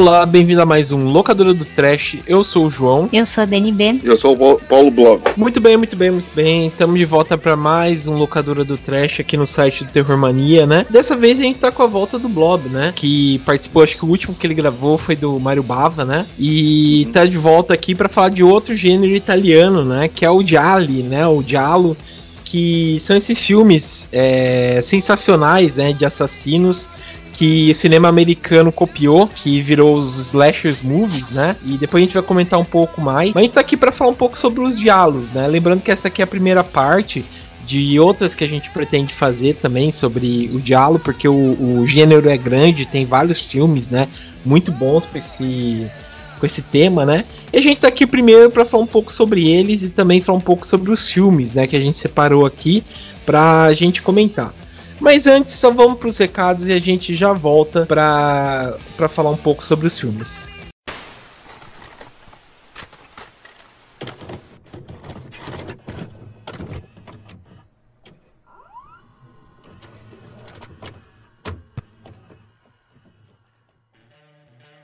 Olá, bem-vindo a mais um Locadora do Trash. Eu sou o João. Eu sou a DNB. Eu sou o Paulo Blog. Muito bem, muito bem, muito bem. Estamos de volta para mais um Locadora do Trash aqui no site do Terror Mania, né? Dessa vez a gente tá com a volta do Blob, né? Que participou, acho que o último que ele gravou foi do Mario Bava, né? E tá de volta aqui para falar de outro gênero italiano, né? Que é o Gialli, né? O Giallo que são esses filmes é, sensacionais, né, de assassinos que o cinema americano copiou, que virou os slashers movies, né? E depois a gente vai comentar um pouco mais. Mas a gente tá aqui para falar um pouco sobre os diálogos, né? Lembrando que essa aqui é a primeira parte de outras que a gente pretende fazer também sobre o diálogo, porque o, o gênero é grande, tem vários filmes, né? Muito bons para esse com esse tema, né? E a gente tá aqui primeiro para falar um pouco sobre eles e também falar um pouco sobre os filmes, né, que a gente separou aqui pra gente comentar. Mas antes, só vamos para os recados e a gente já volta para falar um pouco sobre os filmes.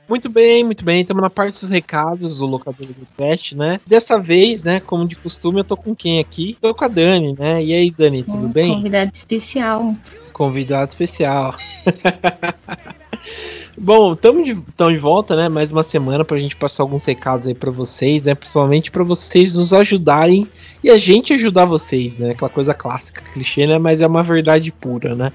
Muito bem, muito bem. Estamos na parte dos recados do locador do teste, né? Dessa vez, né, como de costume, eu tô com quem aqui? Tô com a Dani, né? E aí, Dani, tudo um bem? Convidado especial. Convidado especial. Bom, estamos de, de volta, né? Mais uma semana para a gente passar alguns recados aí para vocês, né? Principalmente para vocês nos ajudarem e a gente ajudar vocês, né? Aquela coisa clássica, clichê, né? Mas é uma verdade pura, né?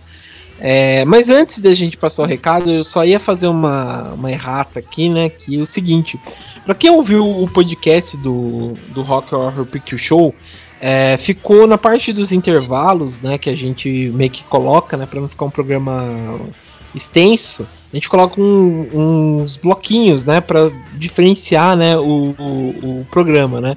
É, mas antes da gente passar o recado, eu só ia fazer uma, uma errata aqui, né? Que é o seguinte: para quem ouviu o podcast do, do Rock Horror Picture Show, é, ficou na parte dos intervalos, né? Que a gente meio que coloca, né? Para não ficar um programa extenso, a gente coloca um, uns bloquinhos, né? Para diferenciar, né? O, o, o programa, né?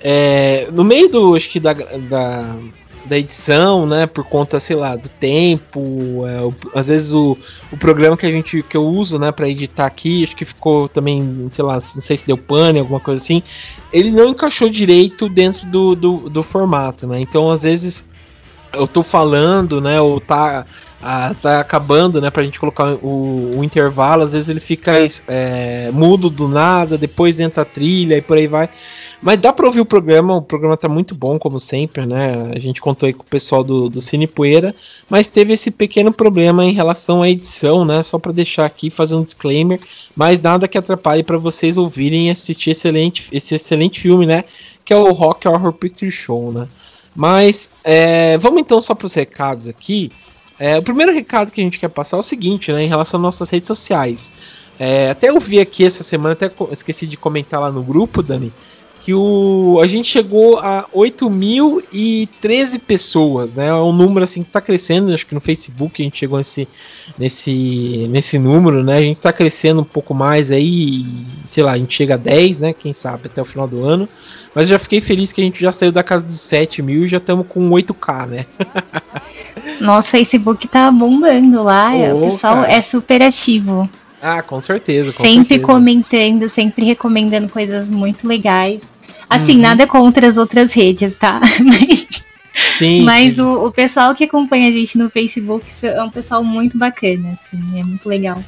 É, no meio do, acho que da, da da edição, né? Por conta, sei lá, do tempo. É, o, às vezes o, o programa que a gente que eu uso, né, para editar aqui, acho que ficou também, sei lá, não sei se deu pane, alguma coisa assim. Ele não encaixou direito dentro do, do, do formato, né? Então, às vezes eu tô falando, né, ou tá tá acabando, né, pra gente colocar o, o intervalo, às vezes ele fica é, mudo do nada, depois entra a trilha e por aí vai. Mas dá pra ouvir o programa, o programa tá muito bom, como sempre, né? A gente contou aí com o pessoal do, do Cine Poeira, mas teve esse pequeno problema em relação à edição, né? Só para deixar aqui, fazer um disclaimer, mas nada que atrapalhe para vocês ouvirem e assistir excelente, esse excelente filme, né? Que é o Rock Horror Picture Show, né? Mas é, vamos então só para os recados aqui. É, o primeiro recado que a gente quer passar é o seguinte, né? Em relação às nossas redes sociais. É, até eu vi aqui essa semana, até esqueci de comentar lá no grupo, Dani que o, a gente chegou a 8.013 pessoas, né? É um número assim que está crescendo, acho que no Facebook a gente chegou nesse, nesse, nesse número, né? A gente está crescendo um pouco mais aí, sei lá, a gente chega a 10, né? Quem sabe até o final do ano. Mas eu já fiquei feliz que a gente já saiu da casa dos 7 mil e já estamos com 8k, né? Nosso Facebook tá bombando lá, oh, o pessoal cara. é super ativo. Ah, com certeza. Com sempre certeza. comentando, sempre recomendando coisas muito legais. Assim, uhum. nada contra as outras redes, tá? Sim, Mas sim. O, o pessoal que acompanha a gente no Facebook é um pessoal muito bacana, assim, é muito legal.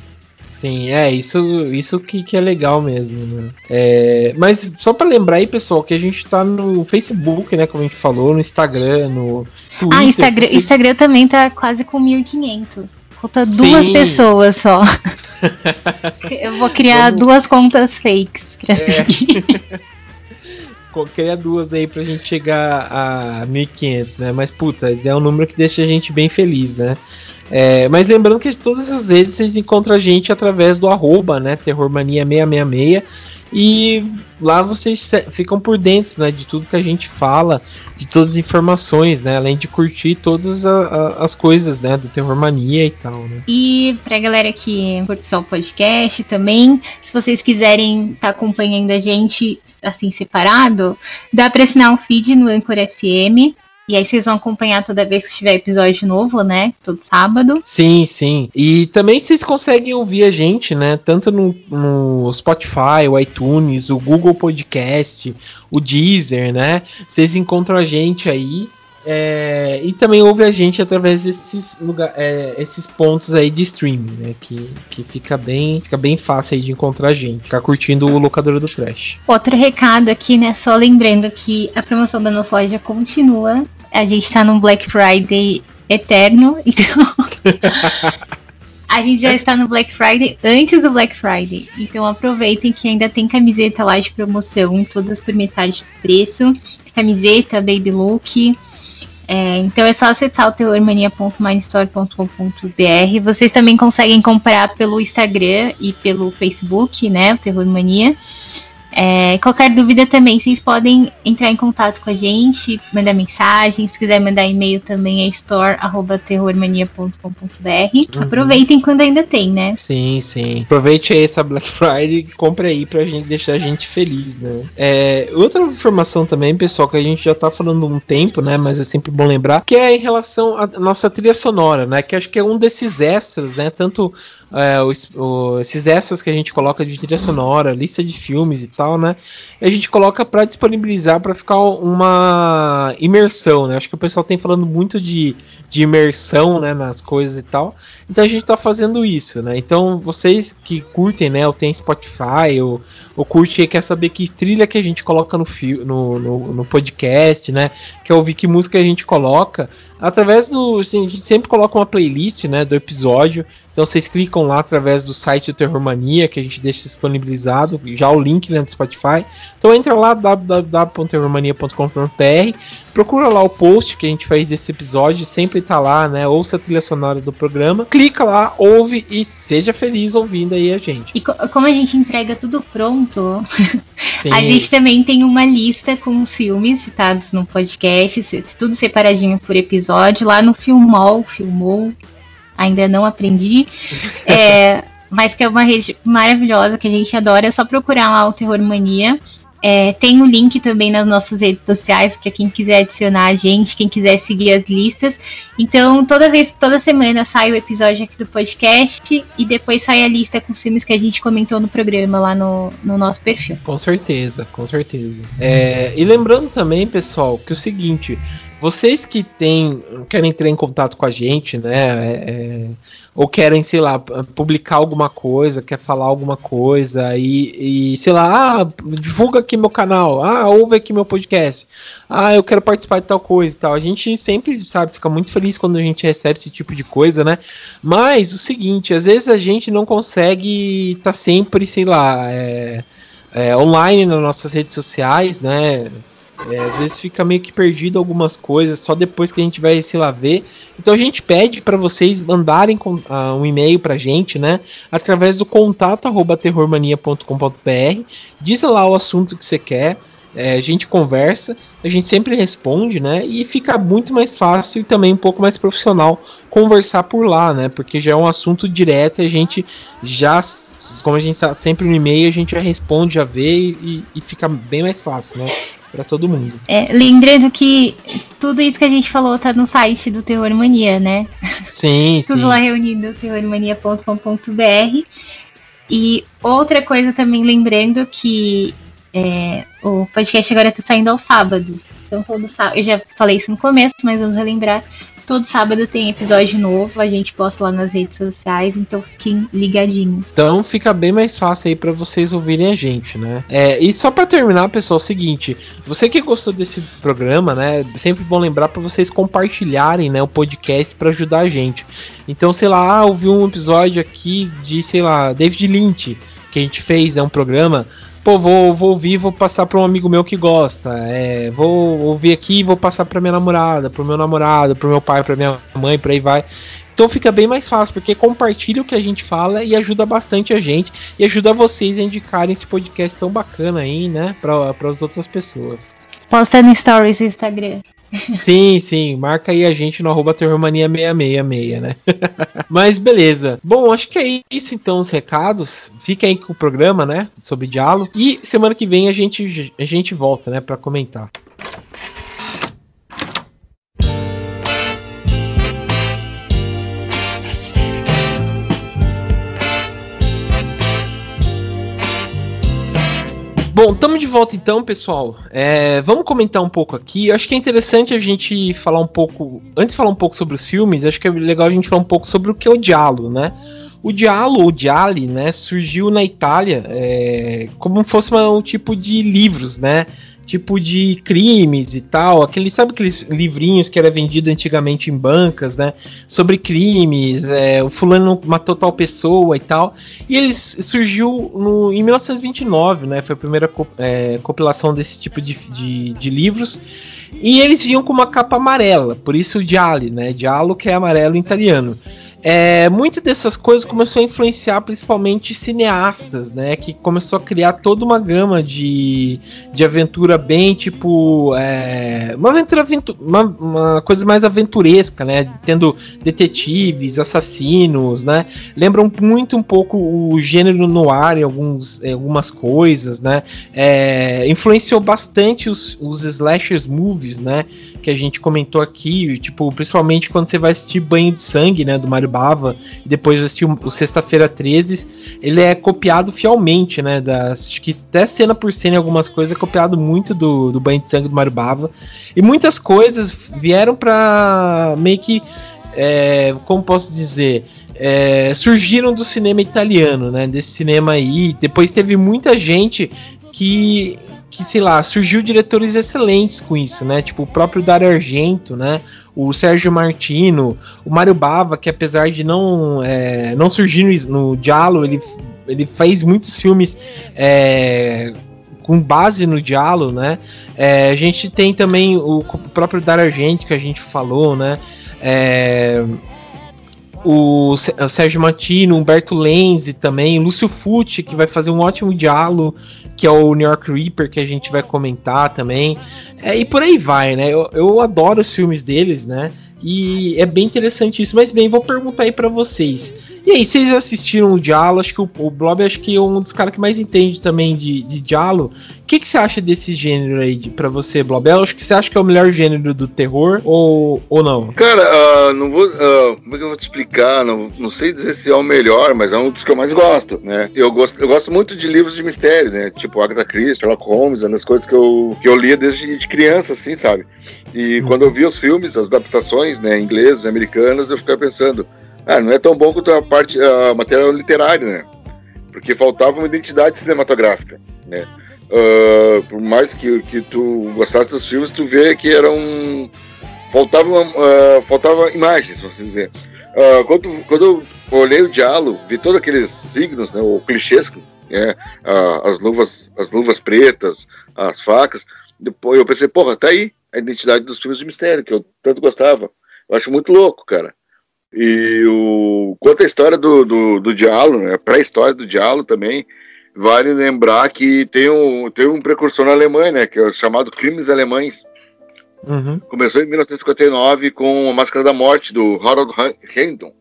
Sim, é, isso, isso que, que é legal mesmo, né? É, mas só para lembrar aí, pessoal, que a gente tá no Facebook, né, como a gente falou, no Instagram, no Twitter. Ah, Instagram, vocês... Instagram também tá quase com 1.500. Falta duas Sim. pessoas só. Eu vou criar Vamos... duas contas fakes pra é. seguir. Criar duas aí pra gente chegar a 1500, né? Mas, puta, é um número que deixa a gente bem feliz, né? É, mas lembrando que todas essas redes vocês encontram a gente através do arroba, né? Terrormania666 e lá vocês ficam por dentro, né, de tudo que a gente fala, de todas as informações, né, além de curtir todas a, a, as coisas, né, do Terror Mania e tal, né. E pra galera que curte só o podcast também, se vocês quiserem estar tá acompanhando a gente assim separado, dá para assinar o feed no Anchor FM. E aí vocês vão acompanhar toda vez que tiver episódio novo, né? Todo sábado. Sim, sim. E também vocês conseguem ouvir a gente, né? Tanto no, no Spotify, o iTunes, o Google Podcast, o Deezer, né? Vocês encontram a gente aí. É, e também ouve a gente através desses lugar, é, esses pontos aí de streaming, né? Que, que fica bem fica bem fácil aí de encontrar a gente, ficar curtindo o locador do Trash. Outro recado aqui, né? Só lembrando que a promoção da nossa loja continua. A gente tá num Black Friday eterno, então. A gente já está no Black Friday antes do Black Friday. Então aproveitem que ainda tem camiseta lá de promoção, todas por metade do preço. Camiseta, baby look. É, então é só acessar o terrormania.mindstore.com.br. Vocês também conseguem comprar pelo Instagram e pelo Facebook, né? O Terror Mania. É, qualquer dúvida também, vocês podem entrar em contato com a gente, mandar mensagem, se quiser mandar e-mail também é store.terrormania.com.br. Uhum. Aproveitem quando ainda tem, né? Sim, sim. Aproveite aí essa Black Friday e compre aí pra gente deixar a gente feliz, né? É, outra informação também, pessoal, que a gente já tá falando há um tempo, né? Mas é sempre bom lembrar, que é em relação à nossa trilha sonora, né? Que acho que é um desses extras, né? Tanto é, os, o, esses extras que a gente coloca de trilha sonora, lista de filmes e tal, né? E a gente coloca para disponibilizar para ficar uma imersão, né? Acho que o pessoal tem falando muito de, de imersão, né, nas coisas e tal. Então a gente tá fazendo isso, né? Então vocês que curtem, né, ou tem Spotify, ou, ou curte e quer saber que trilha que a gente coloca no, no, no, no podcast, né? Quer ouvir que música a gente coloca, através do. Assim, a gente sempre coloca uma playlist né, do episódio. Então vocês clicam lá através do site do Terror Mania, que a gente deixa disponibilizado, já o link né, do Spotify. Então entra lá www.terrormania.com.br, procura lá o post que a gente fez desse episódio, sempre tá lá, né? Ouça a trilha sonora do programa, clica lá, ouve e seja feliz ouvindo aí a gente. E co como a gente entrega tudo pronto, a gente também tem uma lista com os filmes citados no podcast, tudo separadinho por episódio, lá no Filmol, Filmou, ainda não aprendi. É, mas que é uma rede maravilhosa que a gente adora. É só procurar lá o Terror Mania. É, tem o um link também nas nossas redes sociais para quem quiser adicionar a gente, quem quiser seguir as listas. Então, toda vez, toda semana sai o episódio aqui do podcast e depois sai a lista com os filmes que a gente comentou no programa lá no, no nosso perfil. Com certeza, com certeza. É, e lembrando também, pessoal, que é o seguinte, vocês que tem, querem entrar em contato com a gente, né? É, é ou querem, sei lá, publicar alguma coisa, quer falar alguma coisa e, e, sei lá, ah, divulga aqui meu canal, ah, ouve aqui meu podcast, ah, eu quero participar de tal coisa e tal. A gente sempre, sabe, fica muito feliz quando a gente recebe esse tipo de coisa, né? Mas o seguinte, às vezes a gente não consegue estar tá sempre, sei lá, é, é, online nas nossas redes sociais, né? É, às vezes fica meio que perdido algumas coisas, só depois que a gente vai, sei lá, ver. Então a gente pede para vocês mandarem uh, um e-mail pra gente, né? Através do contato arroba terrormania.com.br. Diz lá o assunto que você quer. É, a gente conversa, a gente sempre responde, né? E fica muito mais fácil e também um pouco mais profissional conversar por lá, né? Porque já é um assunto direto a gente já, como a gente está sempre no e-mail, a gente já responde, já vê e, e fica bem mais fácil, né? Para todo mundo. É, lembrando que tudo isso que a gente falou tá no site do Terror Mania, né? Sim, tudo sim. lá reunido, terrormania.com.br. E outra coisa também lembrando que é, o podcast agora tá saindo aos sábados. Então todo sábado, eu já falei isso no começo, mas vamos relembrar. Todo sábado tem episódio novo, a gente posta lá nas redes sociais, então fiquem ligadinhos. Então fica bem mais fácil aí para vocês ouvirem a gente, né? É, e só para terminar, pessoal, é o seguinte: você que gostou desse programa, né? Sempre bom lembrar para vocês compartilharem, né, o podcast para ajudar a gente. Então, sei lá, ah, ouvi um episódio aqui de, sei lá, David Lynch que a gente fez, é né, um programa pô, vou, vou ouvir vou passar para um amigo meu que gosta. É, vou ouvir aqui e vou passar para minha namorada, pro meu namorado, pro meu pai, pra minha mãe, por aí vai. Então fica bem mais fácil, porque compartilha o que a gente fala e ajuda bastante a gente e ajuda vocês a indicarem esse podcast tão bacana aí, né, para as outras pessoas. Posta no Stories do Instagram. Sim, sim. Marca aí a gente no arroba terrormania666, né? Mas beleza. Bom, acho que é isso então os recados. Fica aí com o programa, né? Sobre diálogo. E semana que vem a gente, a gente volta, né? Pra comentar. Bom, estamos de volta então, pessoal. É, vamos comentar um pouco aqui. Eu acho que é interessante a gente falar um pouco. Antes de falar um pouco sobre os filmes, acho que é legal a gente falar um pouco sobre o que é o Diallo, né? O Diallo, o Diali, né, surgiu na Itália é, como fosse uma, um tipo de livros, né? Tipo de crimes e tal. Aquele, sabe aqueles livrinhos que era vendido antigamente em bancas, né? Sobre crimes, é, o fulano matou tal pessoa e tal. E ele surgiu no, em 1929, né? Foi a primeira é, compilação desse tipo de, de, de, livros. E eles vinham com uma capa amarela, por isso o Gialli, né? Giallo que é amarelo em italiano. É, muito dessas coisas começou a influenciar principalmente cineastas, né? Que começou a criar toda uma gama de, de aventura bem, tipo. É, uma aventura uma, uma, coisa mais aventuresca, né? Tendo detetives, assassinos, né? Lembram muito um pouco o gênero noir em, alguns, em algumas coisas, né? É, influenciou bastante os, os slashers movies, né? Que a gente comentou aqui, tipo, principalmente quando você vai assistir Banho de Sangue, né? Do Mario Bava, e depois assistiu o Sexta-feira 13, ele é copiado fielmente, né? Das, acho que até cena por cena em algumas coisas é copiado muito do, do Banho de Sangue do Mario Bava. E muitas coisas vieram para meio que. É, como posso dizer? É, surgiram do cinema italiano, né? Desse cinema aí. Depois teve muita gente que que, sei lá, surgiu diretores excelentes com isso, né? Tipo o próprio Dario Argento, né? O Sérgio Martino, o Mário Bava, que apesar de não, é, não surgir no, no ele, ele fez muitos filmes é, com base no Diallo, né? É, a gente tem também o, o próprio Dario Argento, que a gente falou, né? É, o Sérgio Martino, Humberto Lenzi também, Lúcio Fucci, que vai fazer um ótimo diálogo que é o New York Reaper, que a gente vai comentar também. É, e por aí vai, né? Eu, eu adoro os filmes deles, né? E é bem interessante isso. Mas bem, vou perguntar aí para vocês. E aí, vocês assistiram o Diallo? Acho que o, o Blob acho que é um dos caras que mais entende também de, de Diallo. O que, que você acha desse gênero aí de, pra você, Blob? Eu acho que você acha que é o melhor gênero do terror ou, ou não? Cara, uh, não vou. Uh, como é que eu vou te explicar? Não, não sei dizer se é o melhor, mas é um dos que eu mais gosto, né? Eu gosto, eu gosto muito de livros de mistério, né? Tipo Agatha Christie, Sherlock Holmes, uma das coisas que eu, que eu lia desde de criança, assim, sabe? E uhum. quando eu vi os filmes, as adaptações, né, inglesas, americanas, eu ficava pensando, ah, não é tão bom quanto a parte, a matéria literária, né? Porque faltava uma identidade cinematográfica, né? Uh, por mais que, que tu gostasse dos filmes, tu vê que era um. Faltava, uh, faltava imagens, vamos dizer. Uh, quando, quando eu olhei o diálogo, vi todos aqueles signos, né, o clichêsco, né, as, luvas, as luvas pretas, as facas. Depois eu pensei, porra, tá aí a identidade dos filmes de mistério, que eu tanto gostava. Eu acho muito louco, cara. E o, quanto à história do, do, do Diallo, né, a pré-história do Diallo também, vale lembrar que tem um, tem um precursor na Alemanha, né, que é o chamado Crimes Alemães. Uhum. Começou em 1959 com a Máscara da Morte, do Harold Heindon.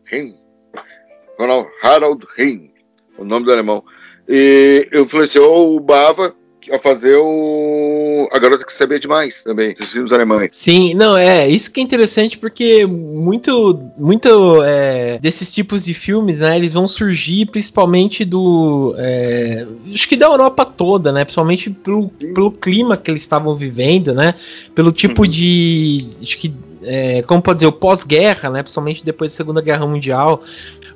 Harold Hein, o nome do alemão. E influenciou o Bava a fazer o A Garota que Sabia Demais também, esses filmes alemães. Sim, não, é, isso que é interessante porque muito, muito é, desses tipos de filmes, né, eles vão surgir principalmente do, é, acho que da Europa toda, né, principalmente pelo, pelo clima que eles estavam vivendo, né, pelo tipo uhum. de, acho que, é, como pode dizer, o pós-guerra, né, principalmente depois da Segunda Guerra Mundial,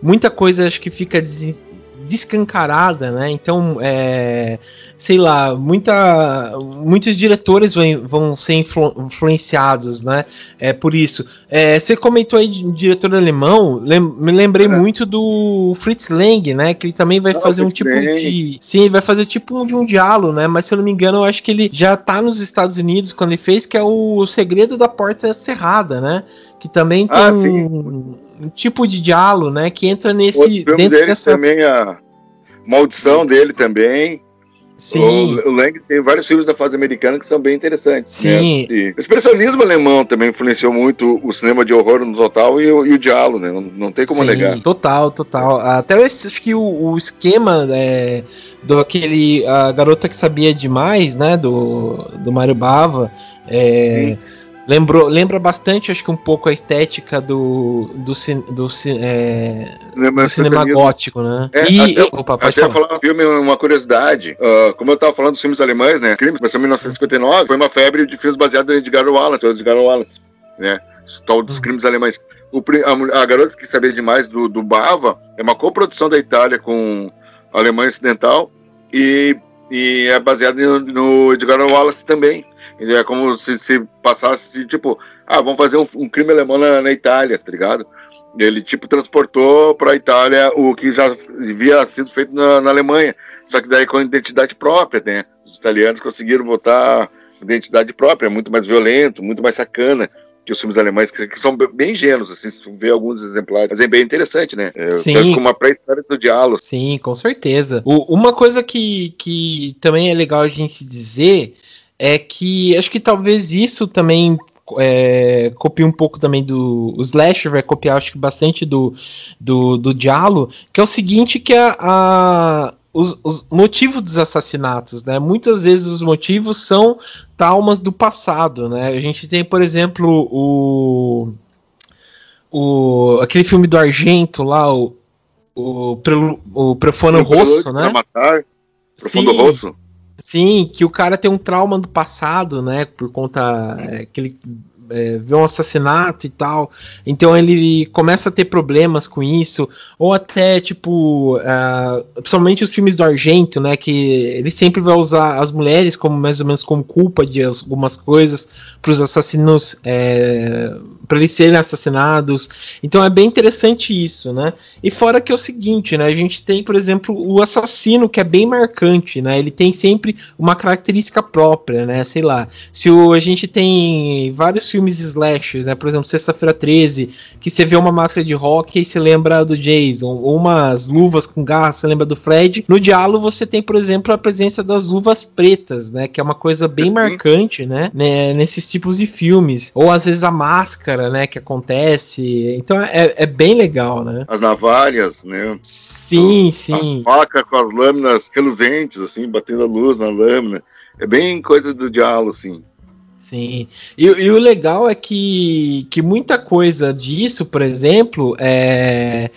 muita coisa acho que fica des, descancarada, né, então, é sei lá, muita, muitos diretores vão, vão ser influ, influenciados, né? É por isso. É, você comentou aí de um diretor alemão, lem, me lembrei é. muito do Fritz Lang, né? Que ele também vai ah, fazer um tipo Lang. de. Sim, vai fazer tipo de um diálogo, né? Mas se eu não me engano, eu acho que ele já tá nos Estados Unidos quando ele fez, que é o Segredo da Porta Cerrada, né? Que também tem ah, um, um, tipo de diálogo, né? Que entra nesse. Outro dentro dessa... também a maldição dele também. Sim. O, o Lang tem vários filmes da fase americana que são bem interessantes. Né? Sim. Né? o expressionismo alemão também influenciou muito o cinema de horror no total e, o, e o diálogo, né? Não, não tem como Sim, negar. Total, total. Até acho que o, o esquema é, do aquele a garota que sabia demais, né? Do, do Mario Bava. É, Lembrou, lembra bastante, acho que um pouco a estética do, do, do, é, do cinema gótico, né? É, e, até, opa, pode até falar. um filme, uma curiosidade, uh, como eu estava falando dos filmes alemães, né? Crime começou em 1959, foi uma febre de filmes baseados em Edgar Wallace, Edgar Wallace, né? Tal dos uhum. crimes alemães. O, a, a, Garota que Sabia Demais do, do Bava é uma coprodução da Itália com a Alemanha Ocidental e, e é baseado no, no Edgar Wallace também. É como se, se passasse, tipo, ah, vamos fazer um, um crime alemão na, na, Itália, tá ligado? Ele, tipo, transportou para a Itália o que já havia sido feito na, na, Alemanha, só que daí com identidade própria, né? Os italianos conseguiram botar identidade própria, muito mais violento, muito mais sacana que os filmes alemães, que, que são bem ingênuos, assim, se vê alguns exemplares, mas é bem interessante, né? É, Sim. Com uma pré-história do diálogo. Sim, com certeza. O, uma coisa que, que também é legal a gente dizer é que acho que talvez isso também é, copia um pouco também do. O Slasher vai copiar, acho que bastante do, do, do Diallo, que é o seguinte: que a, a os, os, motivos dos assassinatos, né? Muitas vezes os motivos são traumas do passado, né? A gente tem, por exemplo, o. o aquele filme do Argento lá, o. O, o Profundo Rosso, né? Matar, Profundo Rosso. Sim, que o cara tem um trauma do passado, né? Por conta é, que ele é, vê um assassinato e tal. Então ele começa a ter problemas com isso. Ou até, tipo, uh, principalmente os filmes do Argento, né? Que ele sempre vai usar as mulheres como mais ou menos como culpa de algumas coisas para os assassinos, é, para eles serem assassinados. Então é bem interessante isso, né? E fora que é o seguinte, né? A gente tem, por exemplo, o assassino que é bem marcante, né? Ele tem sempre uma característica própria, né? Sei lá, se o, a gente tem vários filmes slashers, né? Por exemplo, Sexta-feira 13, que você vê uma máscara de rock e você lembra do Jason, ou umas luvas com garra, você lembra do Fred. No diálogo você tem, por exemplo, a presença das luvas pretas, né? Que é uma coisa bem marcante, né? né? Nesses tipos de filmes. Ou às vezes a máscara, né? Que acontece. Então é, é bem legal, né? As navalhas, né? Sim, a, sim. A faca com as lâminas reluzentes, assim, batendo a luz na lâmina. É bem coisa do diálogo, assim. Sim. E, e, o legal é que, que muita coisa disso, por exemplo, é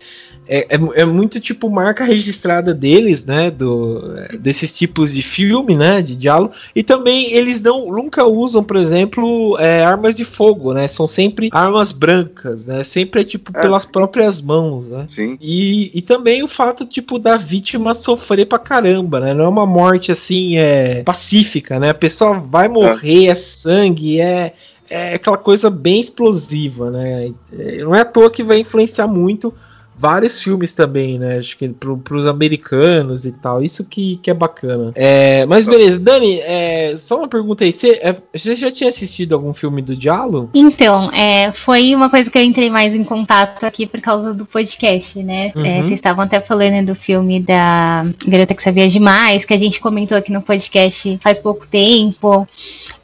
é, é, é, muito tipo marca registrada deles, né? Do, desses tipos de filme, né? De diálogo. E também eles não nunca usam, por exemplo, é, armas de fogo, né? São sempre armas brancas, né? Sempre é tipo é, pelas sim. próprias mãos, né? Sim. E, e também o fato, tipo, da vítima sofrer pra caramba, né? Não é uma morte assim, é pacífica, né? A pessoa vai morrer, é sangue, é é aquela coisa bem explosiva, né? Não é à toa que vai influenciar muito vários filmes também, né? Acho que pro, pros americanos e tal. Isso que, que é bacana. É, mas beleza, Dani, é, só uma pergunta aí. Você, é, você já tinha assistido algum filme do Diallo? Então, é, foi uma coisa que eu entrei mais em contato aqui por causa do podcast, né? É, uhum. vocês estavam até falando do filme da Garota que Sabia Demais, que a gente comentou aqui no podcast faz pouco tempo.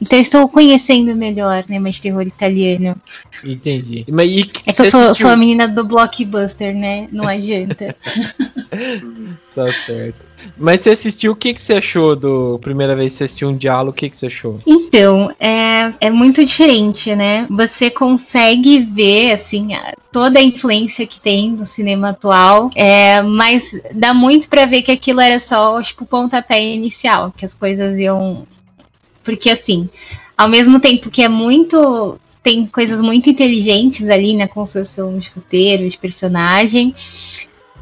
Então, estou conhecendo melhor, né? Mais terror italiano. Entendi. Mas, e, é que eu sou, sou a menina do blockbuster, né? Né? Não adianta. tá certo. Mas você assistiu, o que, que você achou do primeira vez que você assistiu um diálogo? O que, que você achou? Então, é, é muito diferente, né? Você consegue ver, assim, toda a influência que tem no cinema atual, é, mas dá muito para ver que aquilo era só, tipo, o pontapé inicial, que as coisas iam. Porque, assim, ao mesmo tempo que é muito tem coisas muito inteligentes ali na construção de roteiro, de personagem.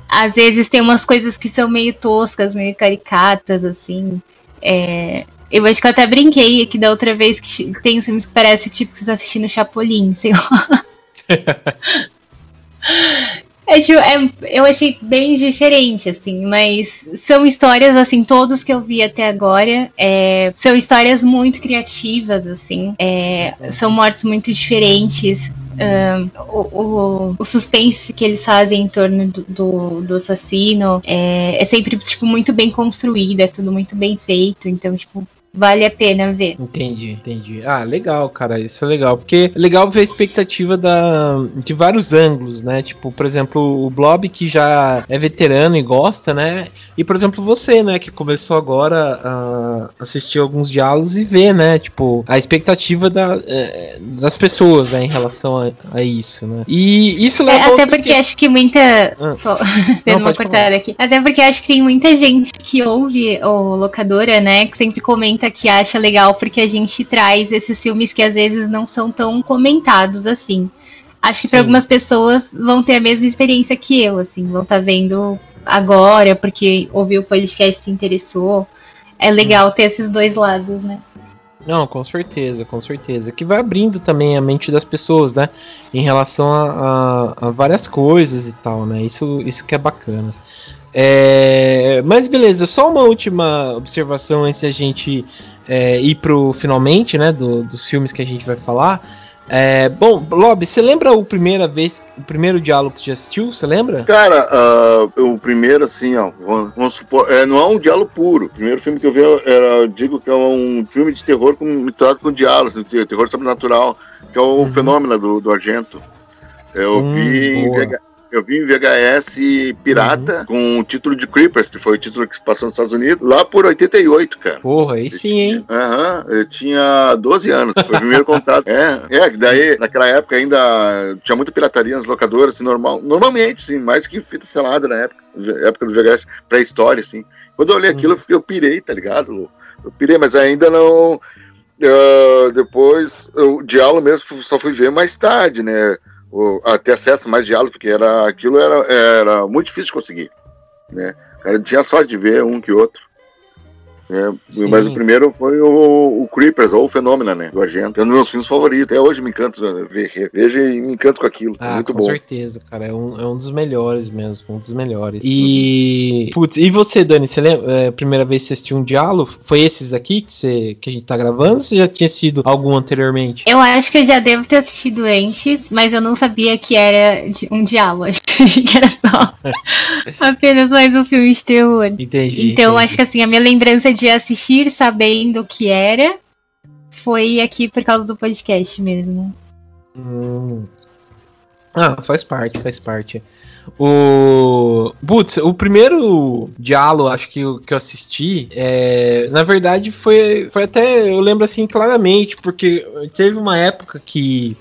Às vezes tem umas coisas que são meio toscas, meio caricatas, assim. É... Eu acho que eu até brinquei aqui da outra vez que tem filmes que parece tipo que você tá assistindo Chapolin, sei lá. É, tipo, é, eu achei bem diferente, assim, mas são histórias, assim, todos que eu vi até agora é, são histórias muito criativas, assim, é, são mortes muito diferentes. Um, o, o, o, suspense que eles fazem em torno do, do, do assassino é, é, sempre, tipo, muito bem construído, é tudo muito bem feito, então, tipo, Vale a pena ver. Entendi, entendi. Ah, legal, cara. Isso é legal. Porque é legal ver a expectativa da, de vários ângulos, né? Tipo, por exemplo, o Blob que já é veterano e gosta, né? E, por exemplo, você, né? Que começou agora a assistir alguns diálogos e ver, né? Tipo, a expectativa da, é, das pessoas, né? Em relação a, a isso, né? E isso leva é, Até porque que... acho que muita. Ah. Não, uma cortada aqui. Até porque acho que tem muita gente que ouve o locadora, né? Que sempre comenta que acha legal porque a gente traz esses filmes que às vezes não são tão comentados assim. Acho que para algumas pessoas vão ter a mesma experiência que eu, assim, vão estar tá vendo agora porque ouviu o podcast se interessou. É legal ter esses dois lados, né? Não, com certeza, com certeza. Que vai abrindo também a mente das pessoas, né? Em relação a, a, a várias coisas e tal, né? Isso, isso que é bacana. É, mas beleza, só uma última observação antes de a gente é, ir pro finalmente, né, do, dos filmes que a gente vai falar. É, bom, Lob, você lembra o primeira vez, o primeiro diálogo que você assistiu? Você lembra? Cara, uh, o primeiro, assim, ó, vamos, vamos supor, é, não é um diálogo puro. O primeiro filme que eu vi, era, eu digo que é um filme de terror com, misturado com diálogo, terror sobrenatural, que é o uhum. Fenômeno do, do Argento. Eu hum, vi em, eu vi em VHS pirata uhum. com o título de Creepers, que foi o título que passou nos Estados Unidos, lá por 88, cara. Porra, aí sim, hein? Aham, uhum, eu tinha 12 anos, foi o primeiro contato. É, é, daí, naquela época ainda tinha muita pirataria nas locadoras, assim, normal, normalmente, sim, mais que fita selada na época, época do VHS, pré-história, assim. Quando eu olhei aquilo, uhum. eu pirei, tá ligado? Eu pirei, mas ainda não... Uh, depois, o diálogo mesmo só fui ver mais tarde, né? A ter acesso a mais diálogo, porque era, aquilo era, era muito difícil de conseguir. Né? Cara tinha sorte de ver um que outro. É, mas o primeiro foi o, o, Creepers, ou o Fenômeno, né? Do Argento. É um dos meus filmes favoritos. Até hoje me encanto ver, vejo e me encanto com aquilo. Ah, muito com bom. certeza, cara. É um, é um dos melhores mesmo. Um dos melhores. E. Putz, e você, Dani? Você lembra? É, a primeira vez que você assistiu um diálogo? Foi esses aqui que, você, que a gente tá gravando? Ou você já tinha sido algum anteriormente? Eu acho que eu já devo ter assistido antes, mas eu não sabia que era um diálogo. Acho que era só apenas mais um filme de terror. Entendi. Então, entendi. acho que assim, a minha lembrança de assistir sabendo o que era foi aqui por causa do podcast mesmo. Hum. Ah, faz parte, faz parte. O. Putz, o primeiro diálogo, acho que eu, que eu assisti, é... na verdade foi, foi até. Eu lembro assim claramente, porque teve uma época que,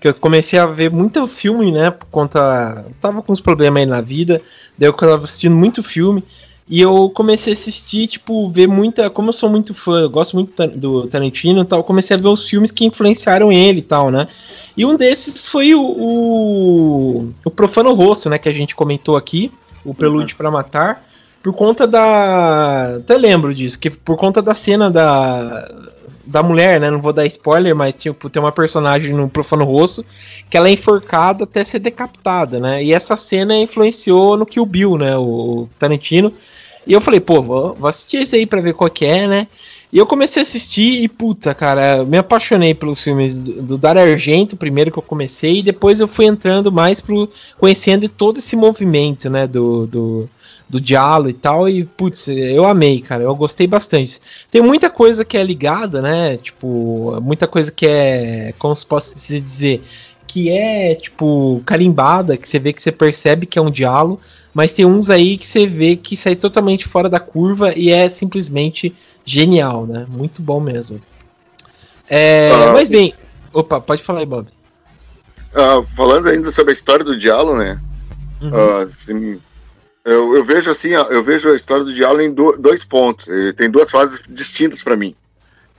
que eu comecei a ver muito filme, né? Por conta. Tava com uns problemas aí na vida, daí eu tava assistindo muito filme. E eu comecei a assistir, tipo, ver muita. Como eu sou muito fã, eu gosto muito do Tarantino e tal, comecei a ver os filmes que influenciaram ele e tal, né? E um desses foi o, o, o Profano Rosto, né? Que a gente comentou aqui, o Prelúdio uhum. para Matar, por conta da. Até lembro disso, que por conta da cena da. Da mulher, né? Não vou dar spoiler, mas tipo, tem uma personagem no Profano Rosto que ela é enforcada até ser decapitada, né? E essa cena influenciou no Kill Bill, né? O Tarantino e eu falei, pô, vou, vou assistir esse aí pra ver qual que é, né? E eu comecei a assistir e, puta, cara, me apaixonei pelos filmes do, do Dario Argento, primeiro que eu comecei, e depois eu fui entrando mais pro. conhecendo todo esse movimento, né, do, do, do Diallo e tal, e, putz, eu amei, cara, eu gostei bastante. Tem muita coisa que é ligada, né, tipo, muita coisa que é, como se possa dizer, que é, tipo, carimbada, que você vê que você percebe que é um Diallo, mas tem uns aí que você vê que sai totalmente fora da curva e é simplesmente genial, né? Muito bom mesmo. É, ah, mas bem, opa, pode falar aí, Bob. Ah, falando ainda sobre a história do Diallo, né? Uhum. Ah, assim, eu, eu, vejo assim, eu vejo a história do Diallo em do, dois pontos. Ele tem duas fases distintas para mim.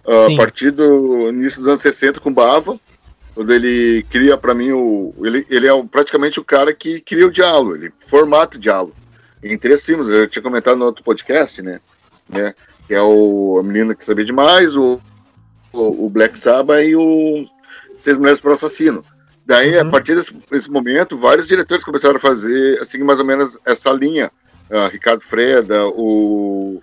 a partir do início dos anos 60 com Bava, quando ele cria para mim o ele, ele é praticamente o cara que cria o diálogo, ele formata o diálogo. Em três filmes, eu tinha comentado no outro podcast, né, né, que é o a menina que sabia demais, o, o, o Black Sabbath e o Seis Mulheres para o Assassino. Daí, uhum. a partir desse, desse, momento, vários diretores começaram a fazer assim mais ou menos essa linha. Uh, Ricardo Freda, o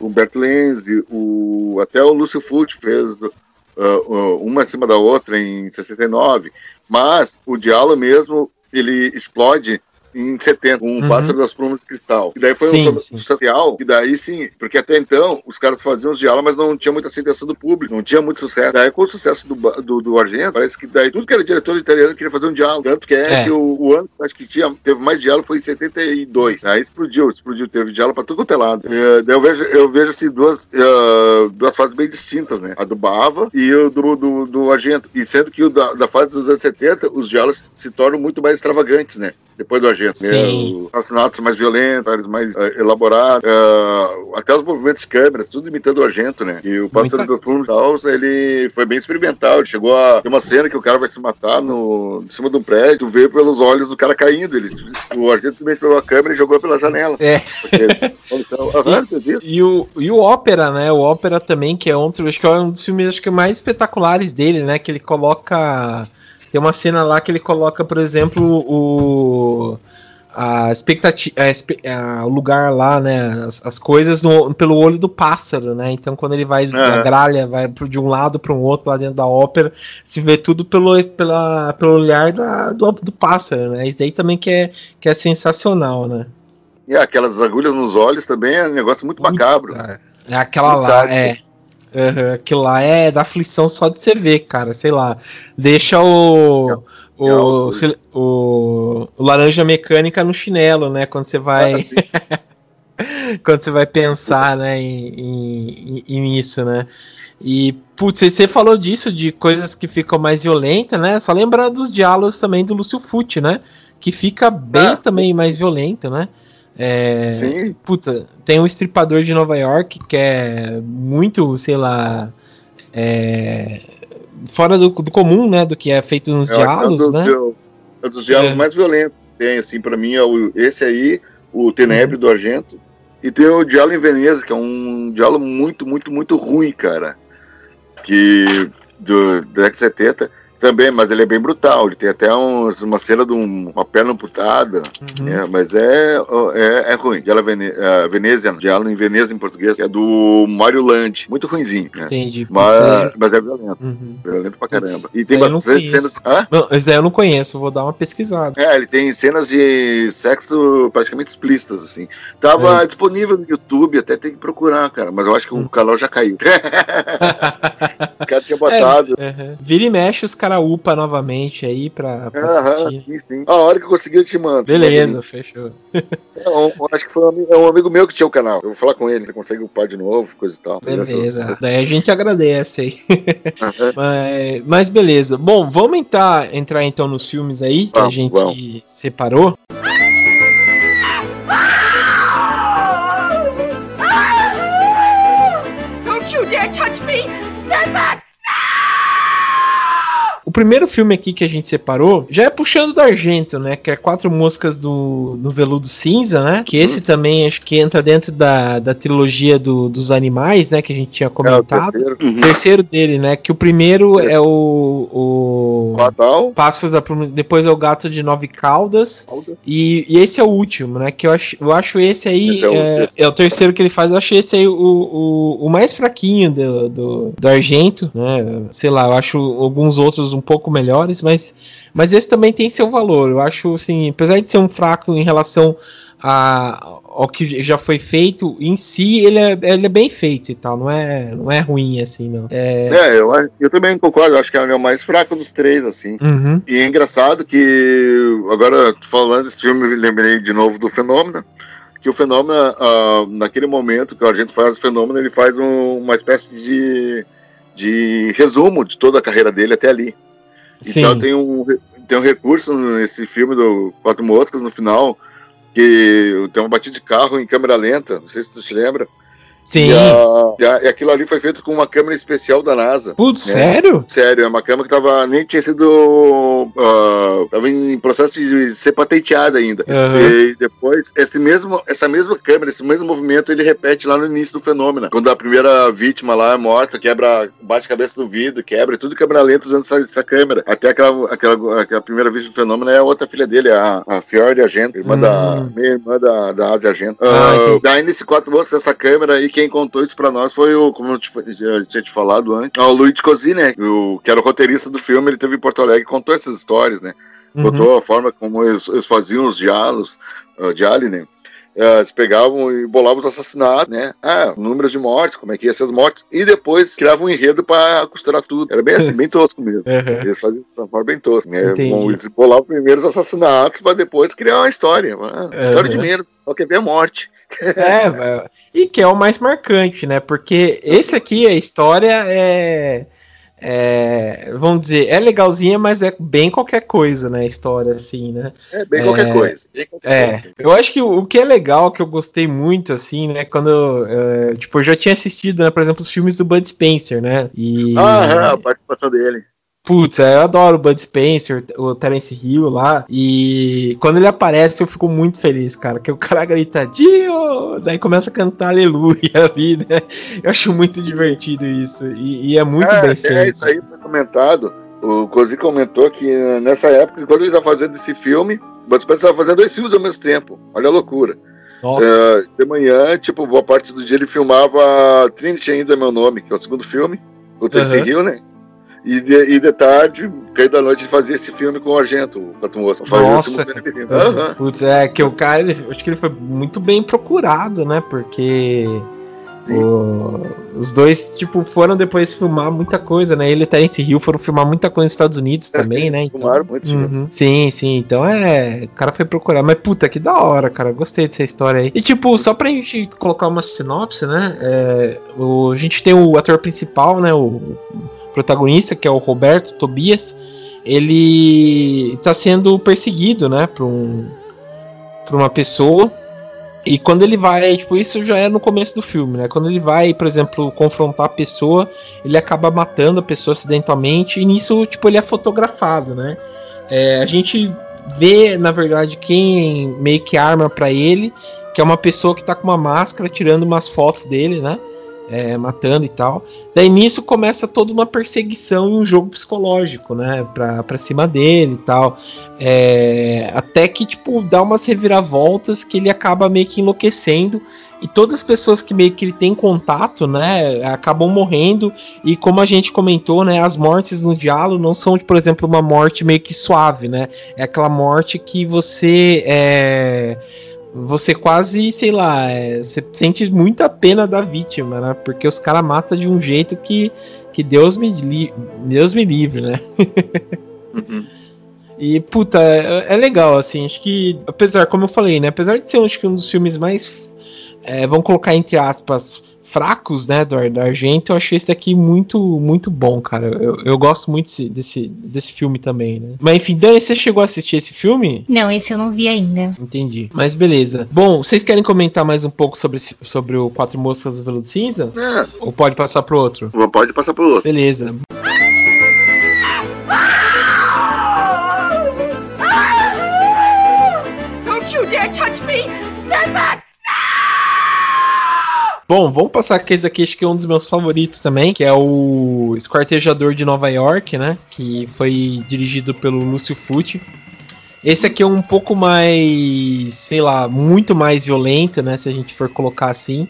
Humberto Lenzi, o até o Lúcio Fulci fez uh, uma acima da outra em 69, mas o diálogo mesmo ele explode em 70, um Uhum. Pássaro das Plumas de Cristal. E daí foi Sim, um social, e daí sim, porque até então os caras faziam os diálogos, mas não tinha muita aceitação do público, não tinha muito sucesso. Daí com o sucesso do, do, do Argento, parece que daí tudo que era diretor italiano queria fazer um diálogo. Tanto que é, É. que o, o ano, acho que tinha, teve mais diálogo foi em 72. Aí explodiu, explodiu, teve diálogo pra tudo quanto é lado. É, daí eu vejo, eu vejo assim, duas, é, duas fases bem distintas, né? A do Bava e o do, do, do Argento. E sendo que o da, da fase dos anos 70, os diálogos se tornam muito mais extravagantes, né? Depois do Argento. Sim. né? Os assassinatos mais violentos, mais eh, elaborados, eh, até os movimentos de câmeras, tudo imitando o Argento, né? E o Pássaro Muita- dos Plumas Caos, ele foi bem experimental. Ele chegou a ter uma cena que o cara vai se matar no, em cima de um prédio, tu vê pelos olhos do cara caindo. Ele, o Argento também pegou a câmera e jogou pela janela. É. Então, isso. E o, e o Ópera, né? O Ópera também, que é outro, acho que é um dos filmes acho que mais espetaculares dele, né? Que ele coloca. Tem uma cena lá que ele coloca, por exemplo, o. A expectativa. o lugar lá, né? As, as coisas no- pelo olho do pássaro, né? Então, quando ele vai da gralha, vai pro- de um lado para um outro lá dentro da ópera, se vê tudo pelo, pela, pelo olhar da, do, do pássaro, né? Isso daí também que é, que é sensacional, né? E aquelas agulhas nos olhos também é um negócio muito macabro. É aquela Muito lá, sádico. é. Aham, aquilo lá é da aflição só de você ver, cara. Sei lá. Deixa o. O, Real, se- o, o laranja mecânica no chinelo, né? Quando você vai, Assim, quando você vai pensar, né, em, em, em isso, né? E, putz, você- falou disso, de coisas que ficam mais violentas, né? Só lembra dos diálogos também do Lúcio Fucci, né? Que fica bem Ah. também mais violento, né? É, sim, Puta, tem um estripador de Nova York que é muito, sei lá, é, fora do, do comum, né? Do que é feito nos É, é um diálogos, dos, né? É um dos diálogos É. mais violentos que tem, assim, pra mim, é o, esse aí, o Uhum. Tenebre do Argento. E tem o Diálogo em Veneza, que é um diálogo muito, muito, muito ruim, cara. Que. Do, do década de 70. Também, mas ele é bem brutal. Ele tem até uns- uma cena de um- uma perna amputada. Uhum. É, mas é, é, é ruim. Diálogo Vene, uh, Veneza, Diálogo em Veneza em português, é do Mario Land. Muito ruimzinho, né? Entendi. Mas, é- mas é violento. Uhum. Violento pra caramba. E tem bastante cenas. Hã? Não, esse eu não conheço, vou dar uma pesquisada. É, ele tem cenas de sexo praticamente explícitas, assim. Tava disponível no YouTube, até tem que procurar, cara. Mas eu acho que Hum. o canal já caiu. o cara tinha botado. Uhum. Vira e mexe os caras upa novamente aí pra, pra Aham, assistir. sim, sim. A hora que eu conseguir, eu te mando. Beleza, fechou. É, um- acho que foi um amigo, é um amigo meu que tinha o canal. Eu vou falar com ele, ele consegue upar de novo, coisa e tal. Beleza. Daí a gente agradece aí. Mas, mas beleza. Bom, vamos entrar, entrar então nos filmes aí que a gente vamos. separou. Don't O primeiro filme aqui que a gente separou já é puxando do Argento, né? Que é Quatro Moscas do, no Veludo Cinza, né? Que esse também acho que entra dentro da, da trilogia do- dos animais, né? Que a gente tinha É, o comentado. terceiro. o terceiro dele, né? Que o primeiro é o. o Fatal. Pássaros da depois é o Gato de Nove Caudas. E, e esse é o último, né? Que eu acho, eu acho esse aí. Esse é o é, terceiro. é o terceiro que ele faz. Eu acho esse aí o, o, o mais fraquinho do, do, do Argento, né? Sei lá, eu acho alguns outros um pouco melhores, mas, mas esse também tem seu valor. Eu acho, assim, apesar de ser um fraco em relação a, ao que já foi feito, em si ele é, ele é bem feito e tal. Não é, não é ruim, assim, não. É. É, eu, eu também concordo, eu acho que é o mais fraco dos três, assim. Uhum. E é engraçado que, agora falando desse filme, eu lembrei de novo do Fenômeno, que o Fenômeno, ah, naquele momento que o Argento faz o Fenômeno, ele faz um- uma espécie de, de resumo de toda a carreira dele até ali. Então tem um, tem um recurso nesse filme do Quatro Moscas, no final, que tem uma batida de carro em câmera lenta, não sei se tu te lembra. Sim. E, a- e a- e aquilo ali foi feito com uma câmera especial da NASA. Putz, É. sério? Sério, é uma câmera que tava, nem tinha sido. ah, tava em processo de ser patenteada ainda. Aham. E depois, esse mesmo, essa mesma câmera, esse mesmo movimento, ele repete lá no início do fenômeno. Quando a primeira vítima lá é morta, quebra, bate a cabeça no vidro, quebra, e tudo câmera lenta usando essa, essa câmera. Até aquela, aquela, aquela primeira vítima do fenômeno é a outra filha dele, a, a Fiord Argento, irmã Hum. da. Minha irmã da, da Ásia Argento. Ah, Ah, entendi. daí nesse quatro bolsos dessa câmera aí, quem contou isso pra nós foi o, como eu te- já tinha te falado antes, o Luigi Così, né? O, que era o roteirista do filme, ele teve em Porto Alegre e contou essas histórias, né? Uhum. Botou a forma como eles, eles faziam os diálogos uh, de Alien, Uh, eles pegavam e bolavam os assassinatos, né? Ah, números de mortes, como é que ia ser as mortes, e depois criavam um enredo para costurar tudo. Era bem assim, bem tosco mesmo. Uhum. Eles faziam de uma forma bem tosca. Né? Bom, eles bolavam primeiro os assassinatos para depois criar uma história. Uma uhum. história de menos, só quer ver a morte. É, e que é o mais marcante, né? Porque esse aqui, a história é é, vamos dizer, é legalzinha, mas é bem qualquer coisa, né? A história, assim, né? É bem qualquer é, coisa. Qualquer é, coisa. eu acho que o, o, que é legal, que eu gostei muito, assim, né? Quando, é, tipo, eu já tinha assistido, né, por exemplo, os filmes do Bud Spencer, né? E, ah, a participação dele. Putz, é, eu adoro o Bud Spencer, o Terence Hill lá. E quando ele aparece, eu fico muito feliz, cara. Que o cara grita, Dio! Daí começa a cantar aleluia ali, né? Eu acho muito divertido isso. E, e é muito é, bem feito. É, isso aí foi comentado. O Cosi comentou que nessa época, quando ele estava fazendo esse filme, o Bud Spencer estava fazendo dois filmes ao mesmo tempo. Olha a loucura. Nossa. Uh, de manhã, tipo, boa parte do dia ele filmava Trinity ainda é meu nome, que é o segundo filme. O Terence uhum. Hill, né? E de, e de tarde, cair da noite, fazia esse filme com o Argento, o Pato Moça. Nossa! Uhum. Putz, é que o cara, ele, acho que ele foi muito bem procurado, né? Porque o, os dois, tipo, foram depois filmar muita coisa, né? Ele e Terence Hill foram filmar muita coisa nos Estados Unidos é, também, né? Então, filmaram muito uhum. Sim, sim. Então é. O cara foi procurar. Mas puta, que da hora, cara. Gostei dessa história aí. E tipo, só pra gente colocar uma sinopse, né? É, o, a gente tem o ator principal, né? O protagonista, que é o Roberto Tobias, ele está sendo perseguido, né, por, um, por uma pessoa. E quando ele vai, tipo, isso já é no começo do filme, né? Quando ele vai, por exemplo, confrontar a pessoa, ele acaba matando a pessoa acidentalmente, e nisso, tipo, ele é fotografado, né? É, a gente vê, na verdade, quem meio que arma para ele, que é uma pessoa que tá com uma máscara tirando umas fotos dele, né? É, matando e tal. Daí nisso começa toda uma perseguição e um jogo psicológico, né? Pra, pra cima dele e tal. É, até que, tipo, dá umas reviravoltas que ele acaba meio que enlouquecendo. E todas as pessoas que meio que ele tem contato, né, acabam morrendo. E como a gente comentou, né, as mortes no diálogo não são, por exemplo, uma morte meio que suave, né? É aquela morte que você é você quase, sei lá, é, você sente muita pena da vítima, né? Porque os caras matam de um jeito que, que Deus, me li Deus me livre, né? uhum. E, puta, é, é, legal, assim, acho que, apesar, como eu falei, né? Apesar de ser acho que um dos filmes mais, é, vamos colocar entre aspas, fracos, né, do, do Argento, eu achei esse daqui muito, muito bom, cara. Eu, eu gosto muito desse, desse, desse filme também, né? Mas enfim, Dani, você chegou a assistir esse filme? Não, esse eu não vi ainda. Entendi. Mas beleza. Bom, vocês querem comentar mais um pouco sobre, sobre o Quatro Moscas do Veludo Cinza? É. Ou pode passar pro outro? Pode passar pro outro. Beleza. Bom, vamos passar aqui esse daqui, acho que é um dos meus favoritos também, que é o Esquartejador de Nova York, né? Que foi dirigido pelo Lúcio Fucci. Esse aqui é um pouco mais, sei lá, muito mais violento, né? Se a gente for colocar assim.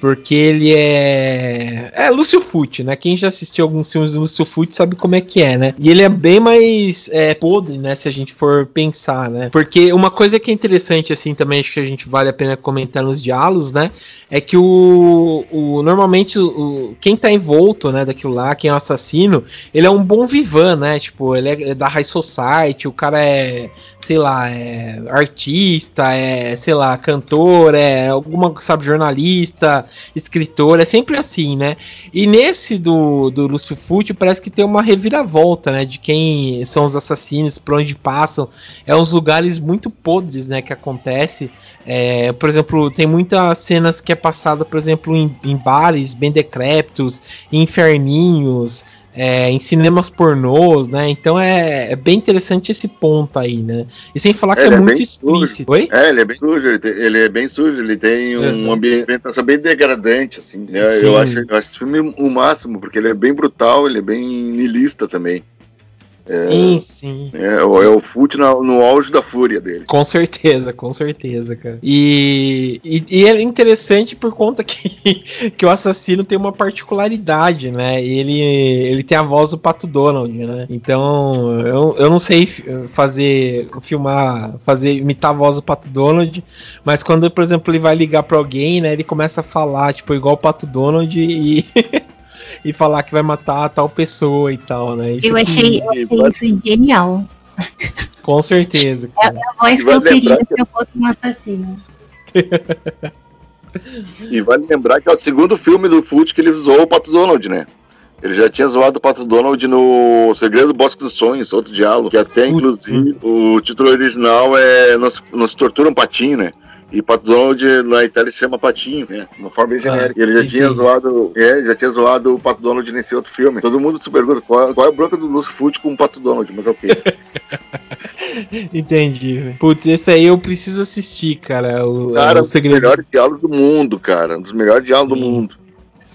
Porque ele é. É Lúcio Fucci, né? Quem já assistiu alguns filmes do Lúcio Fucci sabe como é que é, né? E ele é bem mais é, podre, né? Se a gente for pensar, né? Porque uma coisa que é interessante, assim, também acho que a gente vale a pena comentar nos diálogos, né? É que o. o normalmente, o, quem tá envolto, né, daquilo lá, quem é o assassino, ele é um bom vivan, né? Tipo, ele é, é da High Society, o cara é, sei lá, é artista, é, sei lá, cantor, é alguma, sabe, jornalista escritor, é sempre assim, né? E nesse do, do Lúcio Fútil parece que tem uma reviravolta, né? De quem são os assassinos, por onde passam. É uns lugares muito podres, né? Que acontece. É, por exemplo, tem muitas cenas que é passada, por exemplo, em, em bares bem decrépitos, inferninhos é, em cinemas pornôs, né? Então é, é, bem interessante esse ponto aí, né? E sem falar que é, é muito explícito. Oi? É, ele é bem sujo, ele, tem, ele é bem sujo, ele tem um ambientação bem degradante, assim. Né? Eu, acho, eu acho esse filme o máximo, porque ele é bem brutal, ele é bem nilista também. Sim, sim. É, é o Fult no, no auge da fúria dele. Com certeza, com certeza, cara. E, e, e, é interessante por conta que, que o assassino tem uma particularidade, né? Ele, ele tem a voz do Pato Donald, né? Então, eu, eu não sei fazer, filmar, fazer, imitar a voz do Pato Donald, mas quando, por exemplo, ele vai ligar pra alguém, né? Ele começa a falar, tipo, igual o Pato Donald e. e falar que vai matar tal pessoa e tal, né? Isso eu achei, eu achei isso genial. Com certeza. É a voz que eu queria que... se eu fosse um assassino. e vale lembrar que é o segundo filme do Fult que ele usou o Pato Donald, né? Ele já tinha zoado o Pato Donald no Segredo do Bosque dos Sonhos, outro diálogo, que até, inclusive, o título original é Nos, Nos Tortura um Patinho, né? E Pato Donald na Itália se chama Patinho, né? Uma forma bem ah, genérica. Ah, ele já tinha zoado. É, já tinha zoado o Pato Donald nesse outro filme. Todo mundo se pergunta qual, qual é a bronca do Lúcio Fute com o Pato Donald, mas é o quê? Entendi. Putz, esse aí eu preciso assistir, cara. O, cara, o um dos melhores diálogos do mundo, cara. Um dos melhores diálogos Sim. do mundo.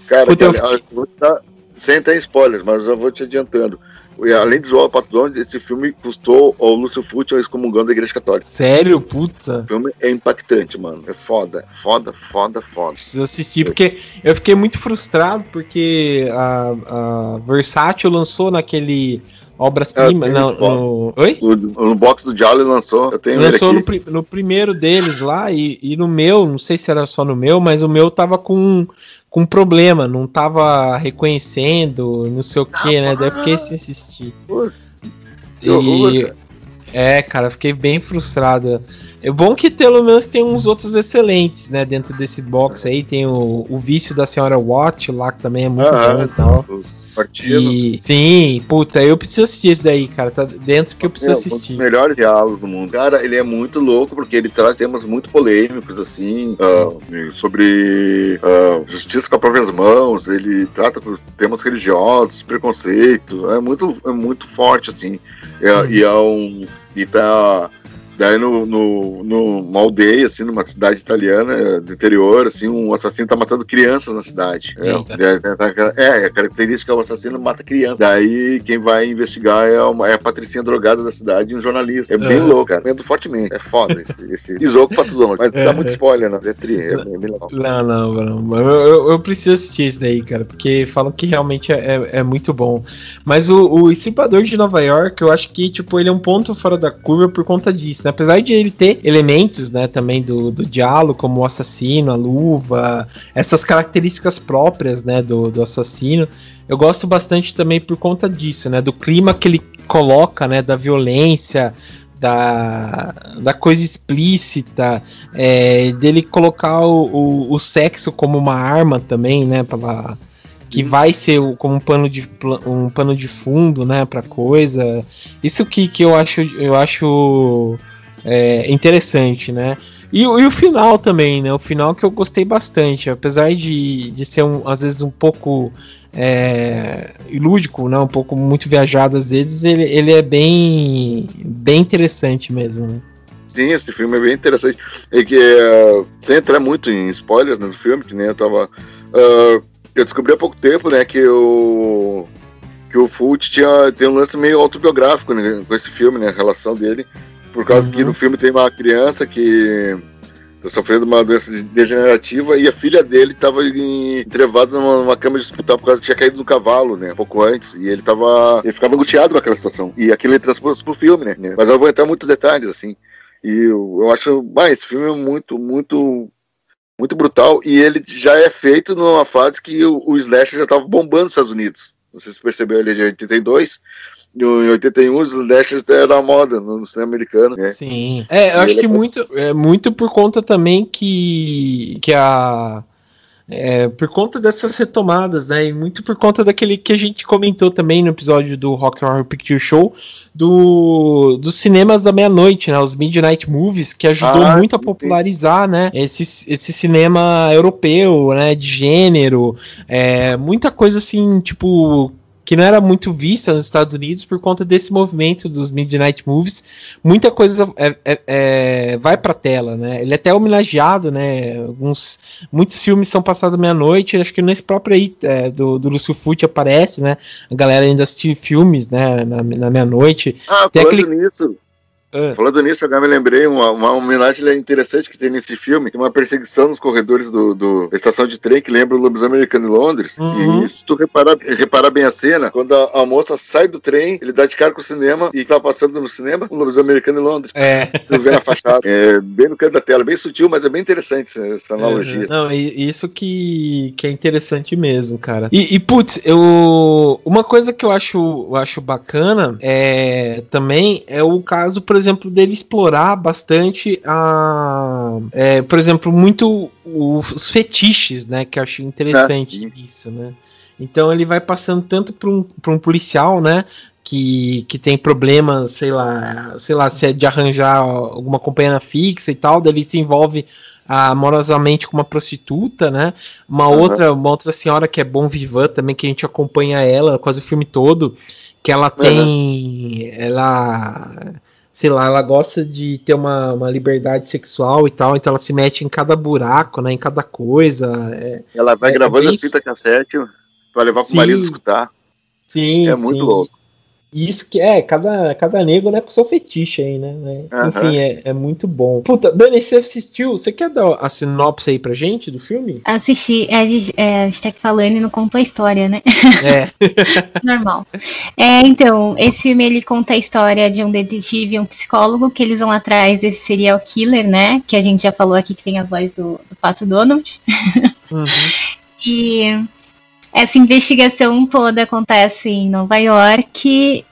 Cara, Puta, cara eu... eu vou dar, sem ter spoilers, mas eu vou te adiantando além de zoar o Pato Donald, esse filme custou ao Lúcio Fucci excomungando a Igreja Católica. Sério? Puta. O filme é impactante, mano. É foda. Foda, foda, foda. Preciso assistir, porque eu fiquei muito frustrado, porque a, a Versátil lançou naquele obras-primas. não, no... Oi? No, no box do Jolly lançou. Eu tenho lançou no, no, primeiro deles lá, e, e no meu, não sei se era só no meu, mas o meu tava com com problema, não tava reconhecendo, não sei o que, né? Daí fiquei sem assistir. E, é, cara, fiquei bem frustrado. É bom que pelo menos tem uns outros excelentes, né? Dentro desse box aí tem o, o vício da senhora Watt lá, que também é muito bom e tal. Partido. E, sim, puta, eu preciso assistir esse daí, cara. Tá dentro que eu preciso assistir. Um dos melhores diálogos do mundo. Cara, ele é muito louco porque ele traz temas muito polêmicos, assim, uh, sobre uh, justiça com as próprias mãos. Ele trata temas religiosos, preconceito. É muito, é muito forte, assim. É, E é um. E tá Daí no, no, numa aldeia, assim, numa cidade italiana do interior, assim, um assassino tá matando crianças na cidade. É, é, é, a característica é o assassino mata crianças. Daí quem vai investigar é, uma, é a patricinha drogada da cidade e um jornalista. É bem uhum. louco, cara. Vendo fortemente. É foda esse, esse isoco pra tudo. Mas é, dá muito spoiler, né? É tri, é, é bem legal. Não, não, não. Eu, eu, preciso assistir isso daí, cara, porque falam que realmente é, é, é muito bom. Mas o, o Estripador de Nova York, eu acho que, tipo, ele é um ponto fora da curva por conta disso né? Apesar de ele ter elementos, né, também do, do diálogo, como o assassino, a luva, essas características próprias, né, do, do assassino, eu gosto bastante também por conta disso, né, do clima que ele coloca, né, da violência, da, da coisa explícita, é, dele colocar o, o, o, sexo como uma arma também, né, pra, que vai ser como um pano de, um pano de fundo, né, pra coisa. Isso que, que eu acho, eu acho é, interessante, né? E, e, o final também, né? O final que eu gostei bastante, apesar de, de ser um, às vezes um pouco é, ilúdico, né? Um pouco muito viajado às vezes, ele, ele é bem, bem interessante mesmo, né? Sim, esse filme é bem interessante. E que, uh, sem entrar muito em spoilers né, do filme, que nem eu tava. Uh, eu descobri há pouco tempo, né, que o. Que o Fult tinha, tem um lance meio autobiográfico né, com esse filme, né? A relação dele por causa uhum. que no filme tem uma criança que tá sofrendo uma doença degenerativa e a filha dele estava entrevada numa, numa cama de hospital por causa que tinha caído no cavalo, né? Pouco antes. E ele tava. Ele ficava angustiado com aquela situação. E aquilo ele transpôs pro filme, né? Mas eu vou entrar em muitos detalhes, assim. E eu, eu acho. Ah, esse filme é muito, muito. Muito brutal. E ele já é feito numa fase que o, o Slash já tava bombando nos Estados Unidos. Não sei se percebeu, ele é de 82 em 81 os slashers era moda no cinema americano. Né? Sim. É, eu acho que é muito, é muito por conta também que, que a. É, por conta dessas retomadas, né? E muito por conta daquele que a gente comentou também no episódio do Rock Horror Picture Show, do, dos cinemas da meia-noite, né? Os Midnight Movies, que ajudou ah, muito sim, a popularizar, sim. né? Esse, esse cinema europeu, né? De gênero, é, muita coisa assim, tipo que não era muito vista nos Estados Unidos por conta desse movimento dos Midnight Movies. Muita coisa é, é, é, vai pra tela, né? Ele é até homenageado, né? Alguns, muitos filmes são passados meia-noite, acho que nesse próprio aí é, do, do Lúcio Fucci aparece, né? A galera ainda assiste filmes, né? Na, na meia-noite. Ah, Tem aquele... nisso, ah. Falando nisso, agora me lembrei uma, uma homenagem interessante que tem nesse filme, uma perseguição nos corredores do, do da estação de trem que lembra o lobisomem americano em Londres. Uhum. E se tu reparar, reparar bem a cena, quando a, a, moça sai do trem, ele dá de cara com o cinema e tá passando no cinema o lobisomem americano em Londres. É. Tu vê na fachada. É bem no canto da tela, bem sutil, mas é bem interessante essa, essa analogia. Uhum. Não, isso que, que é interessante mesmo, cara. E, e putz, eu. Uma coisa que eu acho, eu acho bacana é também é o caso, por exemplo, exemplo, dele explorar bastante a. É, por exemplo, muito os fetiches, né? Que eu acho interessante é. isso, né? Então ele vai passando tanto para um, um policial, né? Que, que tem problemas, sei lá, sei lá, se é de arranjar alguma companhia fixa e tal, daí ele se envolve amorosamente com uma prostituta, né? Uma uhum. outra, uma outra senhora que é bom vivan também, que a gente acompanha ela quase o filme todo, que ela tem. Uhum. Ela sei lá, ela gosta de ter uma, uma liberdade sexual e tal, então ela se mete em cada buraco, né, em cada coisa. É, ela vai é, gravando é bem... a fita cassete para levar pro marido escutar. Sim, é muito sim. louco. Isso que é, cada, cada nego né, com seu fetiche aí, né? Uhum. Enfim, é, é muito bom. Puta, Dani, você assistiu? Você quer dar a sinopse aí pra gente do filme? Assisti. É, a, gente, é, a gente tá aqui falando e não contou a história, né? É. Normal. É, então, esse filme ele conta a história de um detetive e um psicólogo que eles vão atrás desse serial killer, né? Que a gente já falou aqui que tem a voz do, do Pato Donald. Uhum. e essa investigação toda acontece em Nova York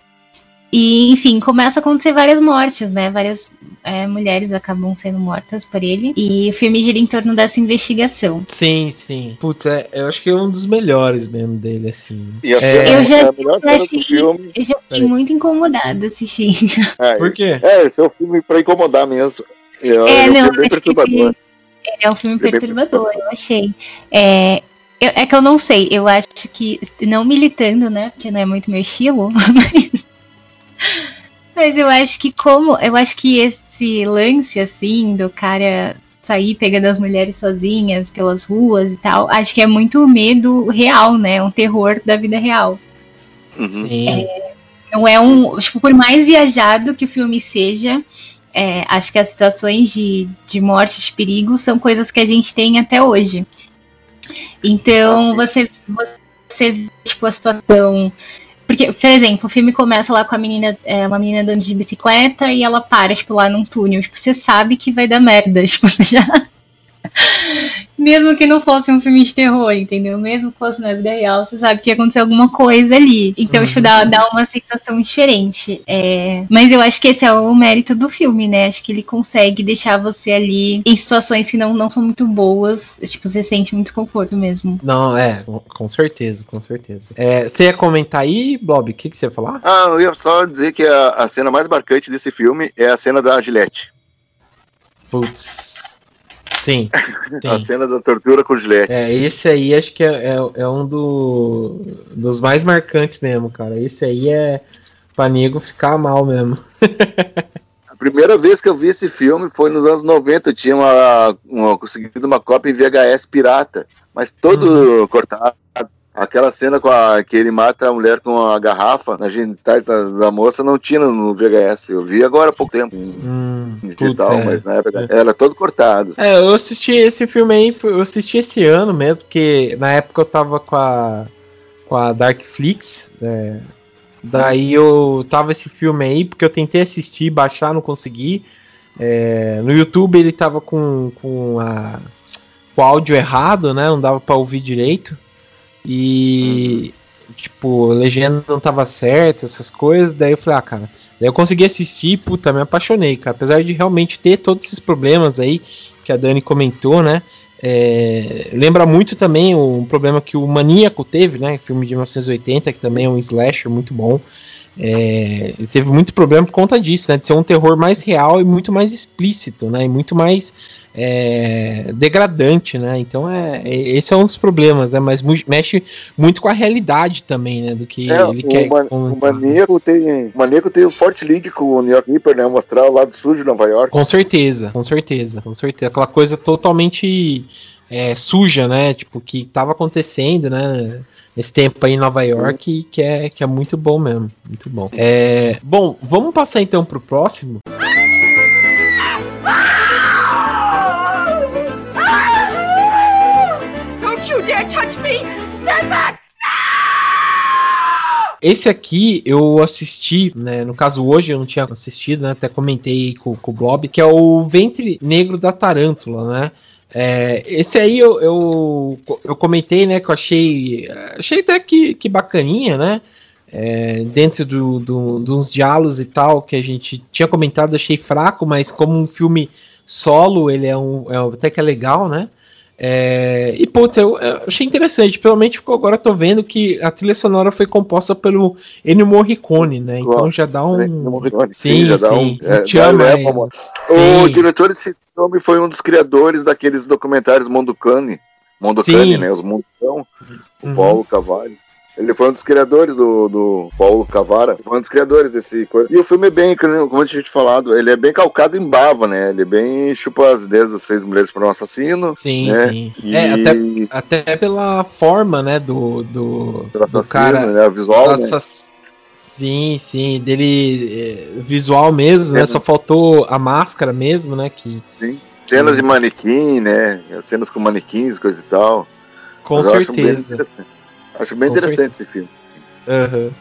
e, enfim, começa a acontecer várias mortes, né? Várias é, mulheres acabam sendo mortas por ele. E o filme gira em torno dessa investigação. Sim, sim. Putz, é, eu acho que é um dos melhores mesmo dele, assim. E é, eu já, é eu achei, eu já fiquei muito incomodada assistindo. É, por quê? É, esse é um filme pra incomodar mesmo. É, é, não, um acho que ele, é um filme perturbador, eu achei. É, eu, é que eu não sei, eu acho que, não militando, né, porque não é muito meu estilo, mas, mas eu acho que como, eu acho que esse lance, assim, do cara sair pegando as mulheres sozinhas pelas ruas e tal, acho que é muito medo real, né, um terror da vida real. Uhum. É, não é um, tipo, por mais viajado que o filme seja, é, acho que as situações de, de morte, de perigo, são coisas que a gente tem até hoje. Então você, você vê tipo, a situação. Porque, por exemplo, o filme começa lá com a menina, é, uma menina andando de bicicleta e ela para, tipo, lá num túnel. Tipo, você sabe que vai dar merda. Tipo, já. Mesmo que não fosse um filme de terror, entendeu? Mesmo que fosse na vida real, você sabe que ia acontecer alguma coisa ali. Então, uhum. tipo, dá, dá uma sensação diferente. É... Mas eu acho que esse é o mérito do filme, né? Acho que ele consegue deixar você ali em situações que não, não são muito boas. Tipo, você sente muito desconforto mesmo. Não, é, com certeza, com certeza. É, você ia comentar aí, Bob? O que, que você ia falar? Ah, eu ia só dizer que a, a cena mais marcante desse filme é a cena da Gillette. Putz. Sim. A cena da tortura com o Gillette. É, esse aí acho que é, é, é, um do, dos mais marcantes mesmo, cara. Esse aí é pra nego ficar mal mesmo. A primeira vez que eu vi esse filme foi nos anos 90. Eu tinha uma, uma conseguido uma cópia em VHS pirata, mas todo uhum. cortado, Aquela cena com a, que ele mata a mulher com a garrafa na genitais da, da, moça não tinha no VHS. Eu vi agora há pouco tempo. Hum, digital, putz, é. mas na época é. era todo cortado. É, eu assisti esse filme aí, eu assisti esse ano mesmo, porque na época eu tava com a, com a Darkflix. É, daí eu tava esse filme aí, porque eu tentei assistir, baixar, não consegui. É, no YouTube ele tava com, com, a, com o áudio errado, né? Não dava para ouvir direito. E, uhum. tipo, a legenda não tava certa, essas coisas. Daí eu falei, ah, cara. Daí eu consegui assistir, puta, me apaixonei, cara. Apesar de realmente ter todos esses problemas aí que a Dani comentou, né? É, lembra muito também um problema que o Maníaco teve, né? Filme de 1980, que também é um slasher muito bom. É, ele teve muito problema por conta disso, né? De ser um terror mais real e muito mais explícito, né? E muito mais é, degradante, né? Então é, é esse é um dos problemas, né? Mas mu mexe muito com a realidade também, né? Do que é, ele o quer. Man, o maníaco tem, o maníaco tem um forte link com o New York Ripper, né? Mostrar o lado sujo de Nova York. Com certeza, com certeza, com certeza. Aquela coisa totalmente é, suja, né? Tipo que estava acontecendo, né? Nesse tempo aí em Nova York, que é, que é muito bom mesmo. Muito bom. É, bom, vamos passar então pro próximo. Esse aqui eu assisti, né? No caso, hoje eu não tinha assistido, né? Até comentei com, com o Bob, que é o Ventre Negro da Tarântula, né? É, esse aí eu, eu, eu, comentei, né? Que eu achei. Achei até que, que bacaninha, né? É, dentro do, do, dos diálogos e tal, que a gente tinha comentado, achei fraco, mas como um filme solo, ele é um. É, até que é legal, né? É, e, putz, eu, eu, achei interessante. Pelo menos agora tô vendo que a trilha sonora foi composta pelo Ennio Morricone, né? Então já dá um. Sim, sim. sim. Um, é, chama, é, o diretor desse filme foi um dos criadores daqueles documentários Mondocane. Mondocane, né? Os Mondocão, o uhum. Paulo Cavalho. Ele foi um dos criadores do, do Paulo Cavara, foi um dos criadores desse coisa. E o filme é bem, como a gente falado, ele é bem calcado em bava, né? Ele é bem chupa as ideias das seis mulheres para um assassino. Sim, né? sim. E... É, até, até pela forma, né, do, do, do cara. Né? Visual, Nossa, né? Sim, sim, dele é, visual mesmo, é, né? Só faltou a máscara mesmo, né? Que, sim. Cenas que... de manequim, né? Cenas com manequins, coisa e tal. Com Mas certeza. Acho bem interessante esse filme. Uhum.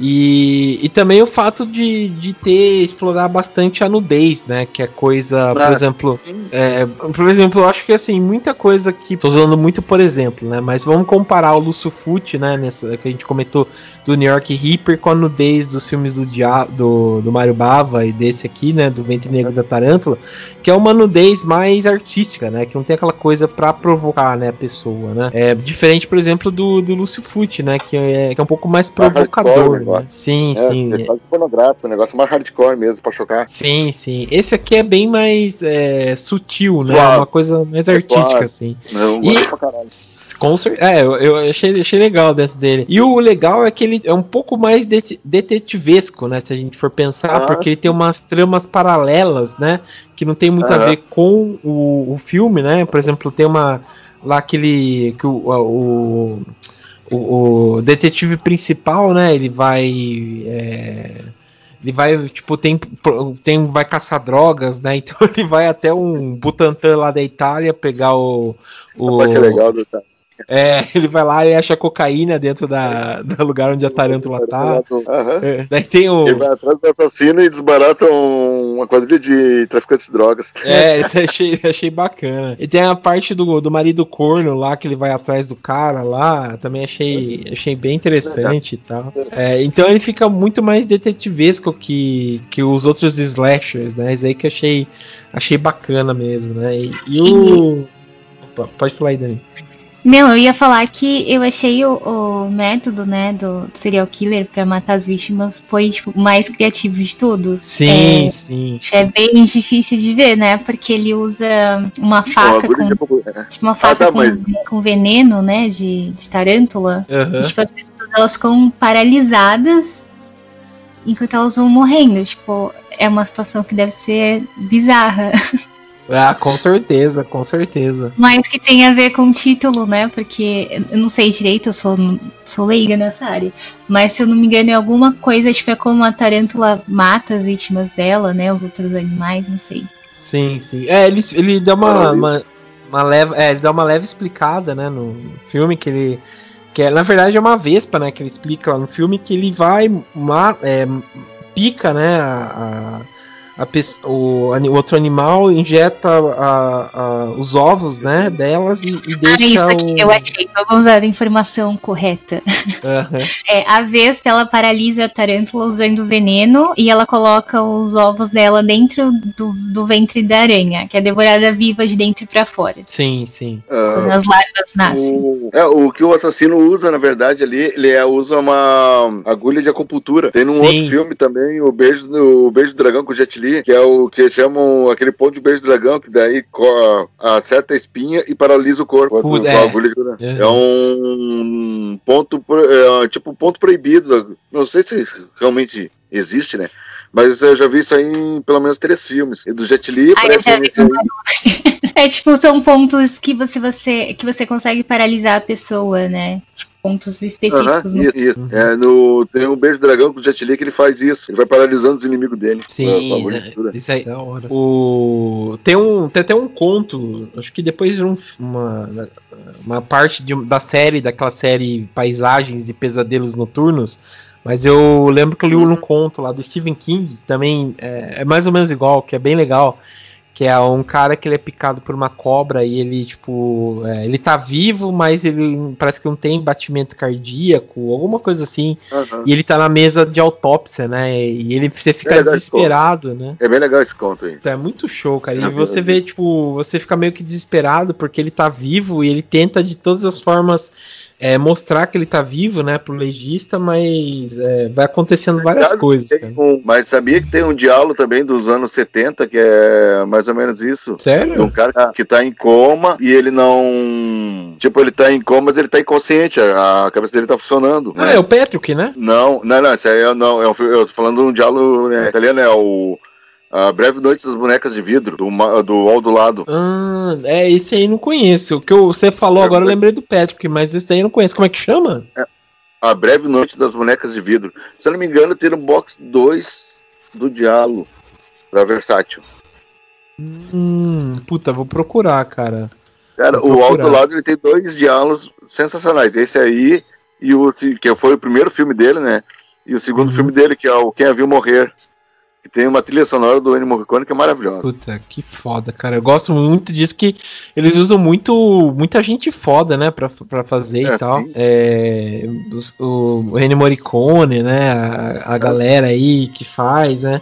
E, e também o fato de, de ter explorar bastante a nudez, né? Que é coisa, por ah, exemplo, é, por exemplo, eu acho que assim, muita coisa que tô usando muito por exemplo, né? Mas vamos comparar o Lucio Fucci, né? Nessa que a gente comentou do New York Reaper com a nudez dos filmes do, Dia, do, do Mario Bava e desse aqui, né? Do Ventre Negro da Tarântula, que é uma nudez mais artística, né? Que não tem aquela coisa para provocar, né? A pessoa, né? É diferente, por exemplo, do, do Fucci, né? Que é, que é um pouco mais provocador. Né? Sim, é, sim. É quase pornográfico, um negócio mais hardcore mesmo, pra chocar. Sim, sim. Esse aqui é bem mais é, sutil, né? Claro. Uma coisa mais artística, claro. assim. Não, e, pra caralho. Com É, eu, eu achei, achei legal dentro dele. E o legal é que ele é um pouco mais det detetivesco, né? Se a gente for pensar, ah, porque ele tem umas tramas paralelas, né? Que não tem muito ah, a ver com o, o filme, né? Por exemplo, tem uma. Lá aquele. Que o, o o, o, detetive principal, né? Ele vai. É, ele vai, tipo, tem, tem. Vai caçar drogas, né? Então ele vai até um Butantan lá da Itália pegar o. o a legal do é, ele vai lá e acha cocaína dentro da, do lugar onde a tarântula tá. Uhum. É, daí tem o. Ele vai atrás do assassino e desbarata uma quadrilha de traficantes de drogas. É, isso achei, achei bacana. E tem a parte do, do marido corno lá, que ele vai atrás do cara lá. Também achei, achei bem interessante e tal. É, então ele fica muito mais detetivesco que, que os outros slashers, né? Isso aí que achei, achei bacana mesmo, né? E, e o. Opa, pode falar aí, Dani. Não, eu ia falar que eu achei o, o método, né, do, serial killer para matar as vítimas foi tipo, mais criativo de todos. Sim, é, sim. É bem difícil de ver, né? Porque ele usa uma faca com tipo uma faca ah, tá, com, mas... com, veneno, né, de, de tarântula. Uhum. E, tipo, as pessoas elas ficam paralisadas enquanto elas vão morrendo. Tipo, é uma situação que deve ser bizarra. Ah, com certeza, com certeza. Mas que tem a ver com o título, né? Porque eu não sei direito, eu sou, sou leiga nessa área. Mas se eu não me engano, é alguma coisa, tipo, é como a tarântula mata as vítimas dela, né? Os outros animais, não sei. Sim, sim. É, ele, ele dá uma, uma, uma leve. É, ele dá uma leve explicada, né, no filme, que ele. Que é, na verdade é uma vespa, né? Que ele explica lá no filme que ele vai. Uma, é, pica, né? a, a a o, o outro animal injeta a- a- os ovos, né, delas e, e Ah, deixa isso aqui, o... eu achei. Vamos usar a informação correta. Aham. É, a Vespa, ela paralisa a tarântula usando veneno e ela coloca os ovos dela dentro do, do ventre da aranha, que é devorada viva de dentro pra fora. Sim, sim. Ah, Quando as larvas nascem. O, é, o que o assassino usa, na verdade, ali, ele é, usa uma agulha de acupuntura. Tem num Sim. outro filme também, o Beijo do, o Beijo do Dragão com o Jet Li, que é o que chamam aquele ponto de beijo dragão, que daí acerta a espinha e paralisa o corpo. É. agulha de- É. Um ponto, é, tipo um ponto proibido. Não sei se realmente existe, né? Mas eu já vi isso aí em pelo menos três filmes. E do Jet Li, Ah, eu parece nesse aí. É tipo, são pontos que você, você, que você consegue paralisar a pessoa, né? Tipo, pontos específicos. Aham, no- isso, isso. Uhum. É, no, tem um beijo do dragão com o Jet Li que ele faz isso. Ele vai paralisando os inimigos dele. Sim, Com a né, agulha. isso aí, da hora. O... Tem, um, tem até um conto, acho que depois de um- uma, uma parte de, da série, daquela série Paisagens e Pesadelos Noturnos, mas eu lembro que eu li um conto lá do Stephen King, também é, é mais ou menos igual, que é bem legal, que é um cara que ele é picado por uma cobra e ele, tipo, é, ele tá vivo, mas ele parece que não tem batimento cardíaco, alguma coisa assim, Aham. e ele tá na mesa de autópsia, né? E ele você fica É, desesperado, né? É bem legal esse conto aí. É muito show, cara. E É, você vê, tipo, você fica meio que desesperado porque ele tá vivo e ele tenta de todas as formas é, mostrar que ele tá vivo, né, pro legista, mas é, vai acontecendo várias coisas, um- mas sabia que tem um diálogo também dos anos 70, que é mais ou menos isso. De um Sério? cara que tá em coma e ele não. Tipo, ele tá em coma, mas ele tá inconsciente. A a cabeça dele tá funcionando. Ah, né? é o Patrick, né? Não, não, não, isso aí eu não. Eu, eu tô falando de um diálogo né, italiano, é o. A Breve Noite das Bonecas de Vidro, do, do All do Lado. Ah, é, esse aí não conheço. O que você falou É, agora eu lembrei do Patrick, mas esse daí eu não conheço. Como é que chama? A Breve Noite das Bonecas de Vidro. Se eu não me engano, tem no box 2 do Diálogo, da Versátil. Hum, puta, vou procurar, cara. Cara, Vou o procurar. Lado ele tem dois diálogos sensacionais. Esse aí e o que foi o primeiro filme dele, né? E o segundo Uhum. filme dele, que é o Quem a Viu Morrer. Que tem uma trilha sonora do Ennio Morricone que é maravilhosa. Puta, que foda, cara. Eu gosto muito disso, que eles usam muito, muita gente foda, né, pra, pra fazer É, e tal. É, o, o Ennio Morricone, né, a, a galera aí que faz, né.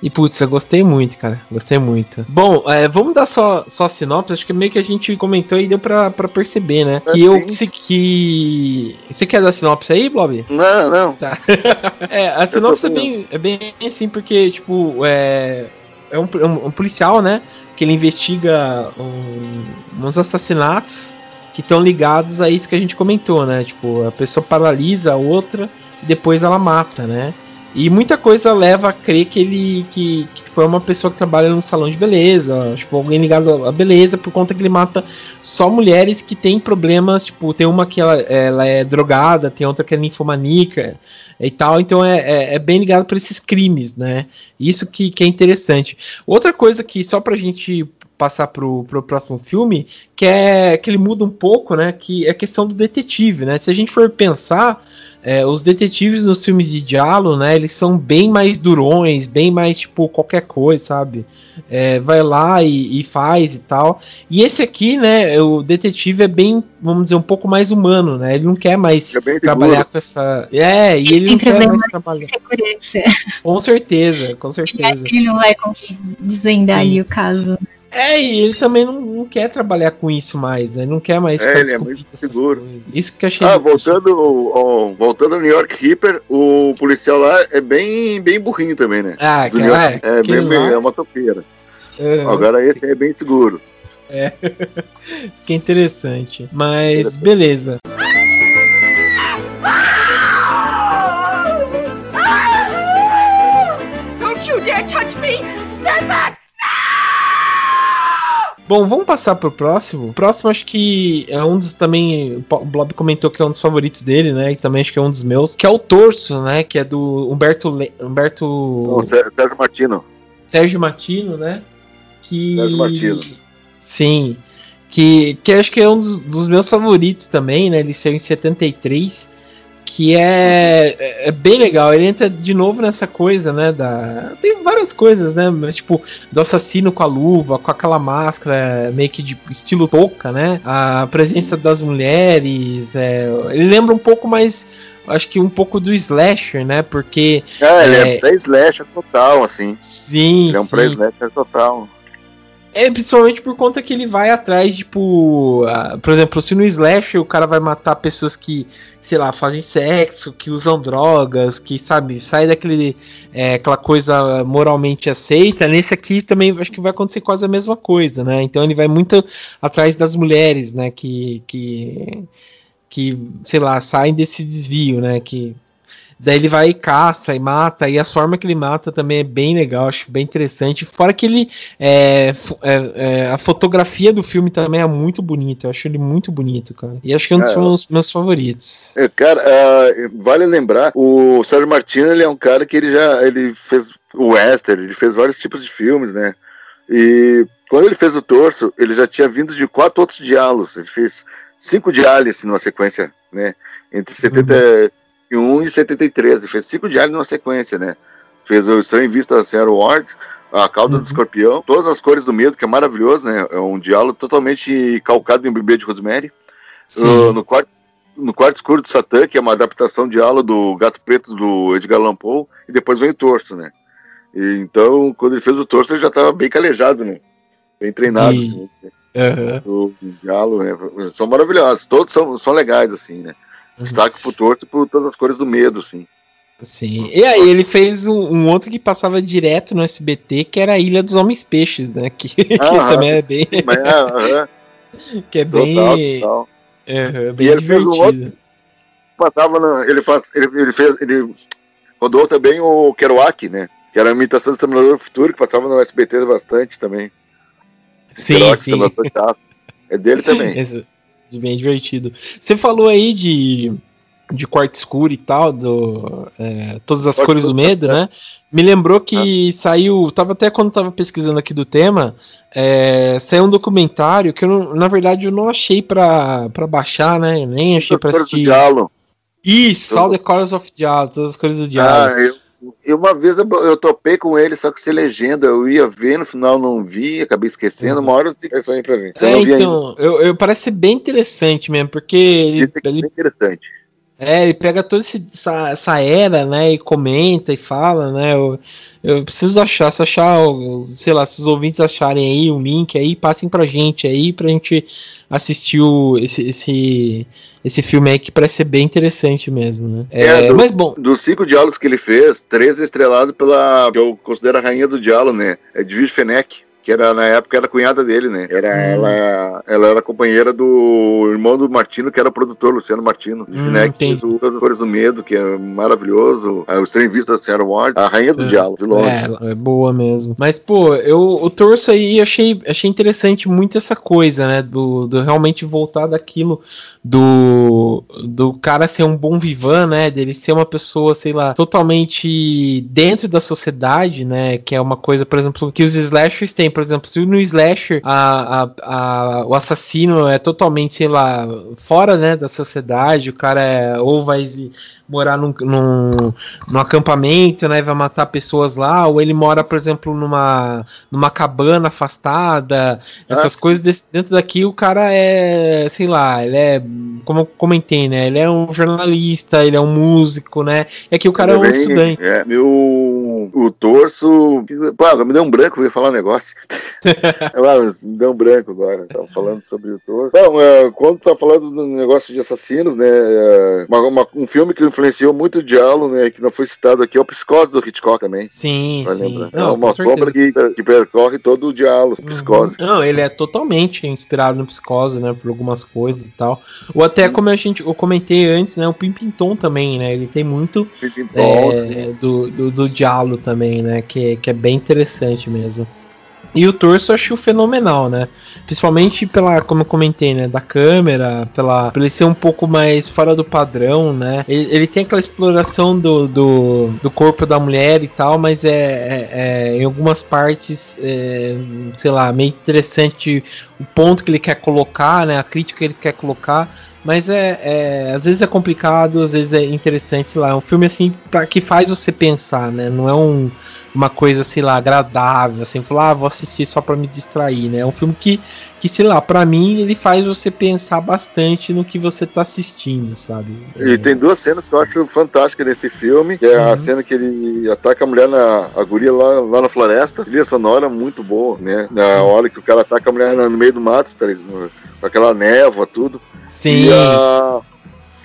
E, putz, eu gostei muito, cara. Gostei muito. Bom, é, vamos dar só, só a sinopse. Acho que meio que a gente comentou e deu pra, pra perceber, né? É, Que eu. Se, que... Você quer dar sinopse aí, Blob? Não, não. É, a sinopse é bem, é bem assim, porque, tipo, é, é um, um- um policial, né? Que ele investiga um- uns assassinatos que estão ligados a isso que a gente comentou, né? Tipo, a pessoa paralisa a outra e depois ela mata, né? E muita coisa leva a crer que ele que, que tipo, é uma pessoa que trabalha num salão de beleza, tipo, alguém ligado à beleza, por conta que ele mata só mulheres que têm problemas, tipo, tem uma que ela, ela é drogada, tem outra que é ninfomaníaca e tal, então é, é, é bem ligado para esses crimes, né? Isso que, que é interessante. Outra coisa que, só pra gente passar pro, pro próximo filme, que é que ele muda um pouco, né? Que é a questão do detetive, né? Se a gente for pensar, é, os detetives nos filmes de diálogo, né? Eles são bem mais durões, bem mais tipo qualquer coisa, sabe? É, vai lá e, e faz e tal. E esse aqui, né? O detetive é bem, vamos dizer, um pouco mais humano, né? Ele não quer mais É trabalhar com essa. É, e Ele ele tem não quer mais trabalhar. Segurança. Com certeza, com Ele acha certeza. que ele não vai desvendar ali o caso. É, e ele também não, não quer trabalhar com isso mais, né? Ele não quer mais É, ele é muito seguro. coisas. Isso que eu achei. Ah, voltando, ao- voltando ao New York Reaper, o policial lá é bem, bem burrinho também, né? Ah, que é, é, bem, lá- é uma topeira. é, Agora esse é bem seguro. isso que é interessante. Mas beleza. Bom, vamos passar pro próximo. O próximo acho que é um dos também. O Blob comentou que é um dos favoritos dele, né? E também acho que é um dos meus. Que é o Torso, né? Que é do Humberto. Le... Humberto. O Sé- Sérgio Martino. Sérgio Martino, né? Que. Sérgio Martino. Sim. Que, que acho que é um dos, dos meus favoritos também, né? Ele saiu em 73. Que é, é, é bem legal. Ele entra de novo nessa coisa, né? Da, tem várias coisas, né? Mas, tipo, do assassino com a luva, com aquela máscara meio que de estilo touca, né? A presença das mulheres. É, ele lembra um pouco mais acho que um pouco do slasher, né? Porque. É, ele é, é pré-slasher total, assim. Sim. Ele é um pré-slasher total. É, principalmente por conta que ele vai atrás, tipo, por exemplo, se no Slash o cara vai matar pessoas que, sei lá, fazem sexo, que usam drogas, que, sabe, sai daquele, é, aquela coisa moralmente aceita, nesse aqui também acho que vai acontecer quase a mesma coisa, né? Então ele vai muito atrás das mulheres, né, que, que, que sei lá, saem desse desvio, né, que Daí ele vai e caça e mata, e a forma que ele mata também é bem legal, acho bem interessante. Fora que ele. É, é, é, a fotografia do filme também é muito bonita, eu acho ele muito bonito, cara. E acho que é um dos é. meus, meus favoritos. É, cara, uh, vale lembrar, o Sérgio Martino ele é um cara que ele já ele fez o western, ele fez vários tipos de filmes, né? E quando ele fez o torso, ele já tinha vindo de quatro outros diálogos. Ele fez cinco diálogos numa sequência, né? Entre 70, uhum e um em 73. Ele fez cinco diários numa sequência, né? Fez o Estranho Vista da Sarah Ward, a Cauda uhum. do Escorpião, Todas as Cores do Medo, que é maravilhoso, né? É um diálogo totalmente calcado em um bebê de Rosemary. Uh, no, quarto, no Quarto Escuro do Satã, que é uma adaptação de diálogo do Gato Preto do Edgar Allan Poe, e depois vem o Torso, né? E, então, quando ele fez o Torso, ele já estava bem calejado, né? Bem treinado, assim. Uhum. O diálogo, né? São maravilhosos, todos são, são legais, assim, né? Destaque pro torto por todas as cores do medo, sim. Sim. E aí ele fez um, um, outro que passava direto no SBT, que era a Ilha dos Homens Peixes, né? Que, que também é bem. É, que é bem. Total, É, bem e ele divertido. Fez um outro, passava no, ele, faz, ele, ele fez. Ele rodou também o Kerouac, né? Que era a imitação do Exterminador do Futuro, que passava no SBT bastante também. Sim, Kerouac, sim. É dele também. Esse bem divertido. Você falou aí de, de quarto escuro e tal, do, é, todas as cores do medo, né? Me lembrou que ah. saiu, tava até quando tava pesquisando aqui do tema, é, saiu um documentário que eu na verdade eu não achei pra, pra baixar, né? Eu nem achei pra assistir. Isso, All the Colors of Diablo, todas as cores do Diablo. Ah, eu e uma vez eu, eu, topei com ele, só que sem legenda. Eu ia ver, no final não vi, acabei esquecendo. Uma hora eu tenho que pra ver. Então, é, então, eu, eu, parece ser bem interessante mesmo, porque ele, é ele, interessante. É, ele pega toda essa, essa era, né, e comenta e fala, né, eu, eu preciso achar, se achar, sei lá, se os ouvintes acharem aí um link aí, passem pra gente aí, pra gente assistir o, esse, esse, esse filme aí que parece ser bem interessante mesmo, né. É, é do, mas bom. Dos cinco diálogos que ele fez, três estrelados pela, que eu considero a rainha do diálogo, né, é Edwige Fenech que era na época era cunhada dele, né? Era, hum. ela, ela era companheira do irmão do Martino, que era produtor, Luciano Martino. Hum, né, que fez o Cores do Medo, que é maravilhoso. O Estranho Vista da Sarah Ward, a rainha do é, diálogo, de longe. É, é boa mesmo. Mas, pô, eu o torço aí achei, achei interessante muito essa coisa, né? Do, do realmente voltar daquilo do, do cara ser um bom vivan, né? Dele ser uma pessoa, sei lá, totalmente dentro da sociedade, né? Que é uma coisa, por exemplo, que os slashers têm. Por exemplo, se no slasher a, a, a, o assassino é totalmente, sei lá, fora né, da sociedade, o cara é, ou vai morar num, num, num, acampamento, né? Vai matar pessoas lá, ou ele mora, por exemplo, numa, numa cabana afastada, essas ah, coisas desse, dentro daqui, o cara é, sei lá, ele é, como eu comentei, né? Ele é um jornalista, ele é um músico, né? E aqui o cara é um estudante. É, meu o torso. Pô, me deu um branco, eu ia falar um negócio. me deu um branco agora. Tava falando sobre o torso. Bom, é, quando tá falando do negócio de assassinos, né? É, uma, uma, um filme que influenciou muito o diálogo, né? Que não foi citado aqui, é o Psicose do Hitchcock também. Sim, sim. Não, é uma sombra que, que, percorre todo o diálogo, uhum. Psicose. Não, ele é totalmente inspirado no Psicose, né? Por algumas coisas e tal. Ou até sim. como a gente, eu comentei antes, né? O Pimpinton também, né? Ele tem muito é, do, do, do diálogo também, né? Que, que é bem interessante mesmo. E o torso eu acho fenomenal, né? Principalmente pela, como eu comentei, né? Da câmera, pela, por ele ser um pouco mais fora do padrão, né? Ele, ele tem aquela exploração do, do, do, corpo da mulher e tal, mas é, é, é em algumas partes, é, sei lá, meio interessante o ponto que ele quer colocar, né? A crítica que ele quer colocar Mas é, é, Às vezes é complicado, às vezes é interessante, sei lá. É um filme assim pra, que faz você pensar, né? Não é um, uma coisa, sei lá, agradável, assim, falar, ah, vou assistir só para me distrair, né? É um filme que, que, sei lá, para mim ele faz você pensar bastante no que você tá assistindo, sabe? E é... tem duas cenas que eu acho fantásticas nesse filme, que é uhum. a cena que ele ataca a mulher na a guria lá, lá na floresta, trilha sonora muito boa, né? Na uhum. hora que o cara ataca a mulher no meio do mato, tá ligado? com aquela névoa, tudo. Sim. E a,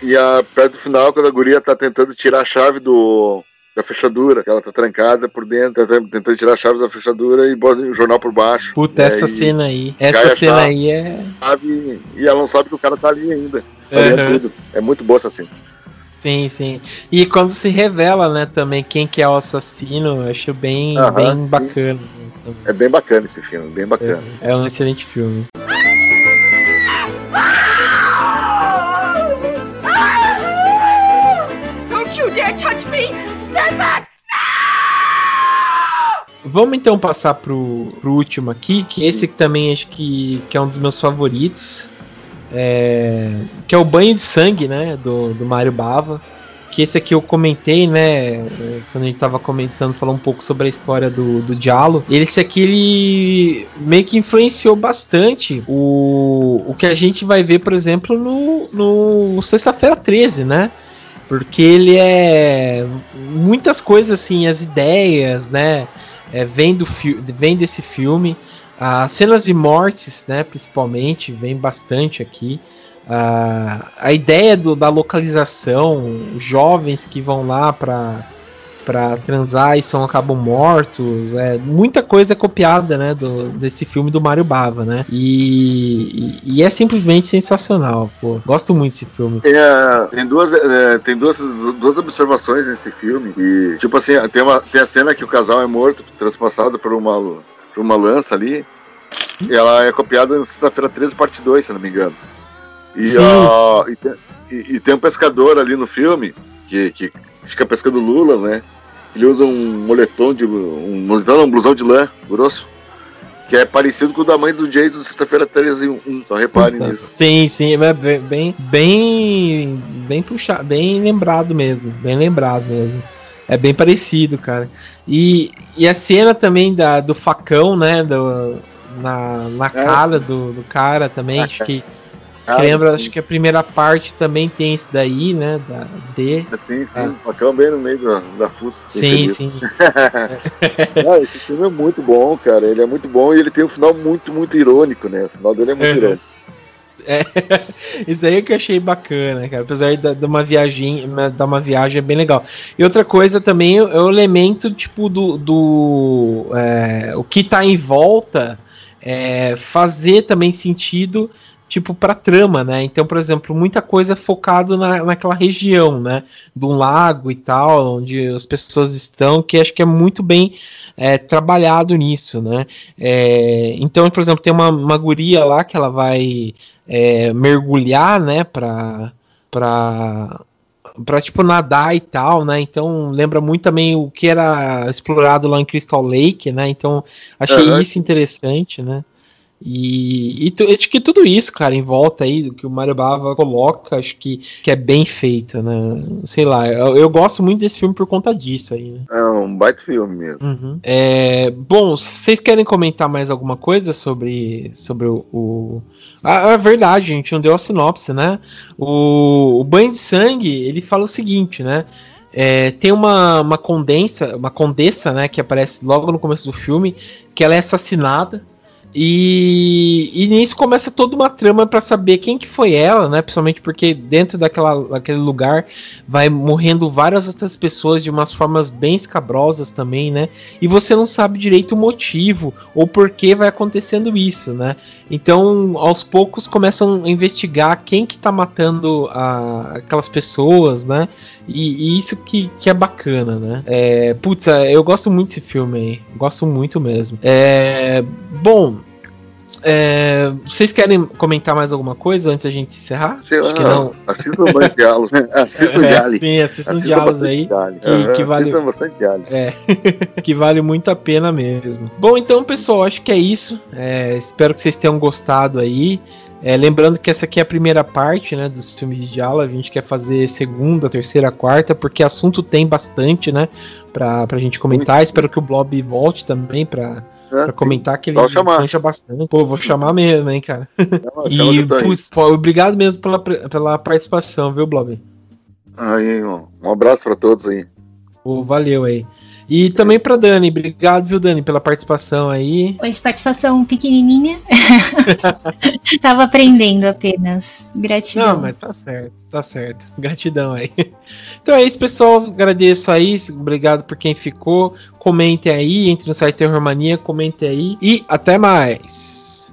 e a perto do final, quando a guria tá tentando tirar a chave do da fechadura, que ela tá trancada por dentro, tá tentando tirar as chaves da fechadura e bota o jornal por baixo. Puta, essa cena aí. Essa cena chave, aí é. Sabe, e ela não sabe que o cara tá ali ainda. Uhum. tudo. É muito boa essa cena. Sim, sim. E quando se revela, né, também quem que é o assassino, eu acho bem, uhum, bem bacana. É bem bacana esse filme, bem bacana. É, é um excelente filme. Vamos então passar pro, pro último aqui, que esse que também acho que, que é um dos meus favoritos. É, que é o Banho de Sangue, né? Do, do Mario Bava. Que esse aqui eu comentei, né? Quando a gente tava comentando, falando um pouco sobre a história do, do Diallo. Esse aqui, ele meio que influenciou bastante o, o que a gente vai ver, por exemplo, no, no Sexta-feira 13, né? porque ele é muitas coisas assim, as ideias, né, é, vem do vem desse filme, as cenas de mortes, né, principalmente, vem bastante aqui. Uh, a ideia do, da localização, jovens que vão lá para para transar e são acabam mortos. É, muita coisa é copiada, né, do, desse filme do Mario Bava, né? E, e, e é simplesmente sensacional, pô. Gosto muito desse filme. É, tem duas, é, tem duas, duas observações nesse filme. E, tipo assim, tem, uma, tem a cena que o casal é morto, transpassado por uma, por uma lança ali. E ela é copiada no Sexta-feira 13, parte 2, se não me engano. E, e, tem, e, e, tem um pescador ali no filme que, que fica pescando lulas, né? Ele usa um moletom de. um moletom, um blusão de lã grosso. Que é parecido com o da mãe do Jason do Sexta-feira 13 1. Só reparem nisso. Sim, sim, é bem, bem, bem puxado, bem lembrado mesmo. Bem lembrado mesmo. É bem parecido, cara. E, e a cena também da, do facão, né? Do, na, na é. cara do, do cara também, acho que ah, lembra, acho que a primeira parte também tem esse daí, né? Da D. Sim, sim. Ah. bem no meio da, da fuça. Sim, sim. ah, esse filme é muito bom, cara. Ele é muito bom e ele tem um final muito, muito irônico, né? O final dele é muito irônico. É, isso aí é que eu achei bacana, cara. Apesar de, uma viagem, dar uma viagem é bem legal. E outra coisa também é o elemento tipo do, do é, o que tá em volta é, fazer também sentido tipo para trama, né? Então, por exemplo, muita coisa é focado na, naquela região, né? Do lago e tal, onde as pessoas estão, que acho que é muito bem é, trabalhado nisso, né? É, então, por exemplo, tem uma, uma guria lá que ela vai é, mergulhar, né? Para para para tipo nadar e tal, né? Então lembra muito também o que era explorado lá em Crystal Lake, né? Então achei uhum. isso interessante, né? E, e tu, acho que tudo isso, cara, em volta aí do que o Mario Bava coloca, acho que, que é bem feito, né? Sei lá, eu, eu gosto muito desse filme por conta disso aí, né? É um baita filme mesmo. Uhum. É, bom, vocês querem comentar mais alguma coisa sobre, sobre o. o... A, a, verdade, a gente não deu a sinopse, né? O, o Banho de Sangue, ele fala o seguinte, né? É, tem uma, uma condensa, uma condessa, né, que aparece logo no começo do filme, que ela é assassinada e, e nisso começa toda uma trama para saber quem que foi ela, né? Principalmente porque dentro daquela, daquele lugar vai morrendo várias outras pessoas de umas formas bem escabrosas também, né? E você não sabe direito o motivo ou por que vai acontecendo isso, né? Então, aos poucos começam a investigar quem que tá matando a, aquelas pessoas, né? E, e, isso que, que é bacana, né? É, putz, eu gosto muito desse filme aí. Gosto muito mesmo. É, bom, é, vocês querem comentar mais alguma coisa antes da gente encerrar? Sei lá, não. Assista o Banho Diálogos. Assista o Jali. Sim, assista o Diálogos aí. Que, uhum, que vale, bastante Jali. É, que vale muito a pena mesmo. Bom, então, pessoal, acho que é isso. É, espero que vocês tenham gostado aí. É, lembrando que essa aqui é a primeira parte, né, dos filmes de aula. A gente quer fazer segunda, terceira, quarta, porque assunto tem bastante, né, pra, pra gente comentar. Espero que o Blob volte também pra, é, pra comentar que ele mancha bastante. Pô, vou chamar mesmo, hein, cara. Chama, e, putz, pô, obrigado mesmo pela, pela participação, viu, Blob? Aí, um abraço pra todos aí. Pô, valeu aí. E também para Dani, obrigado, viu, Dani, pela participação aí. Hoje, participação pequenininha. Tava aprendendo apenas. Gratidão. Não, mas tá certo, tá certo. Gratidão aí. Então é isso, pessoal. Agradeço aí. Obrigado por quem ficou. Comentem aí, entre no site Terror Mania, comentem aí. E até mais.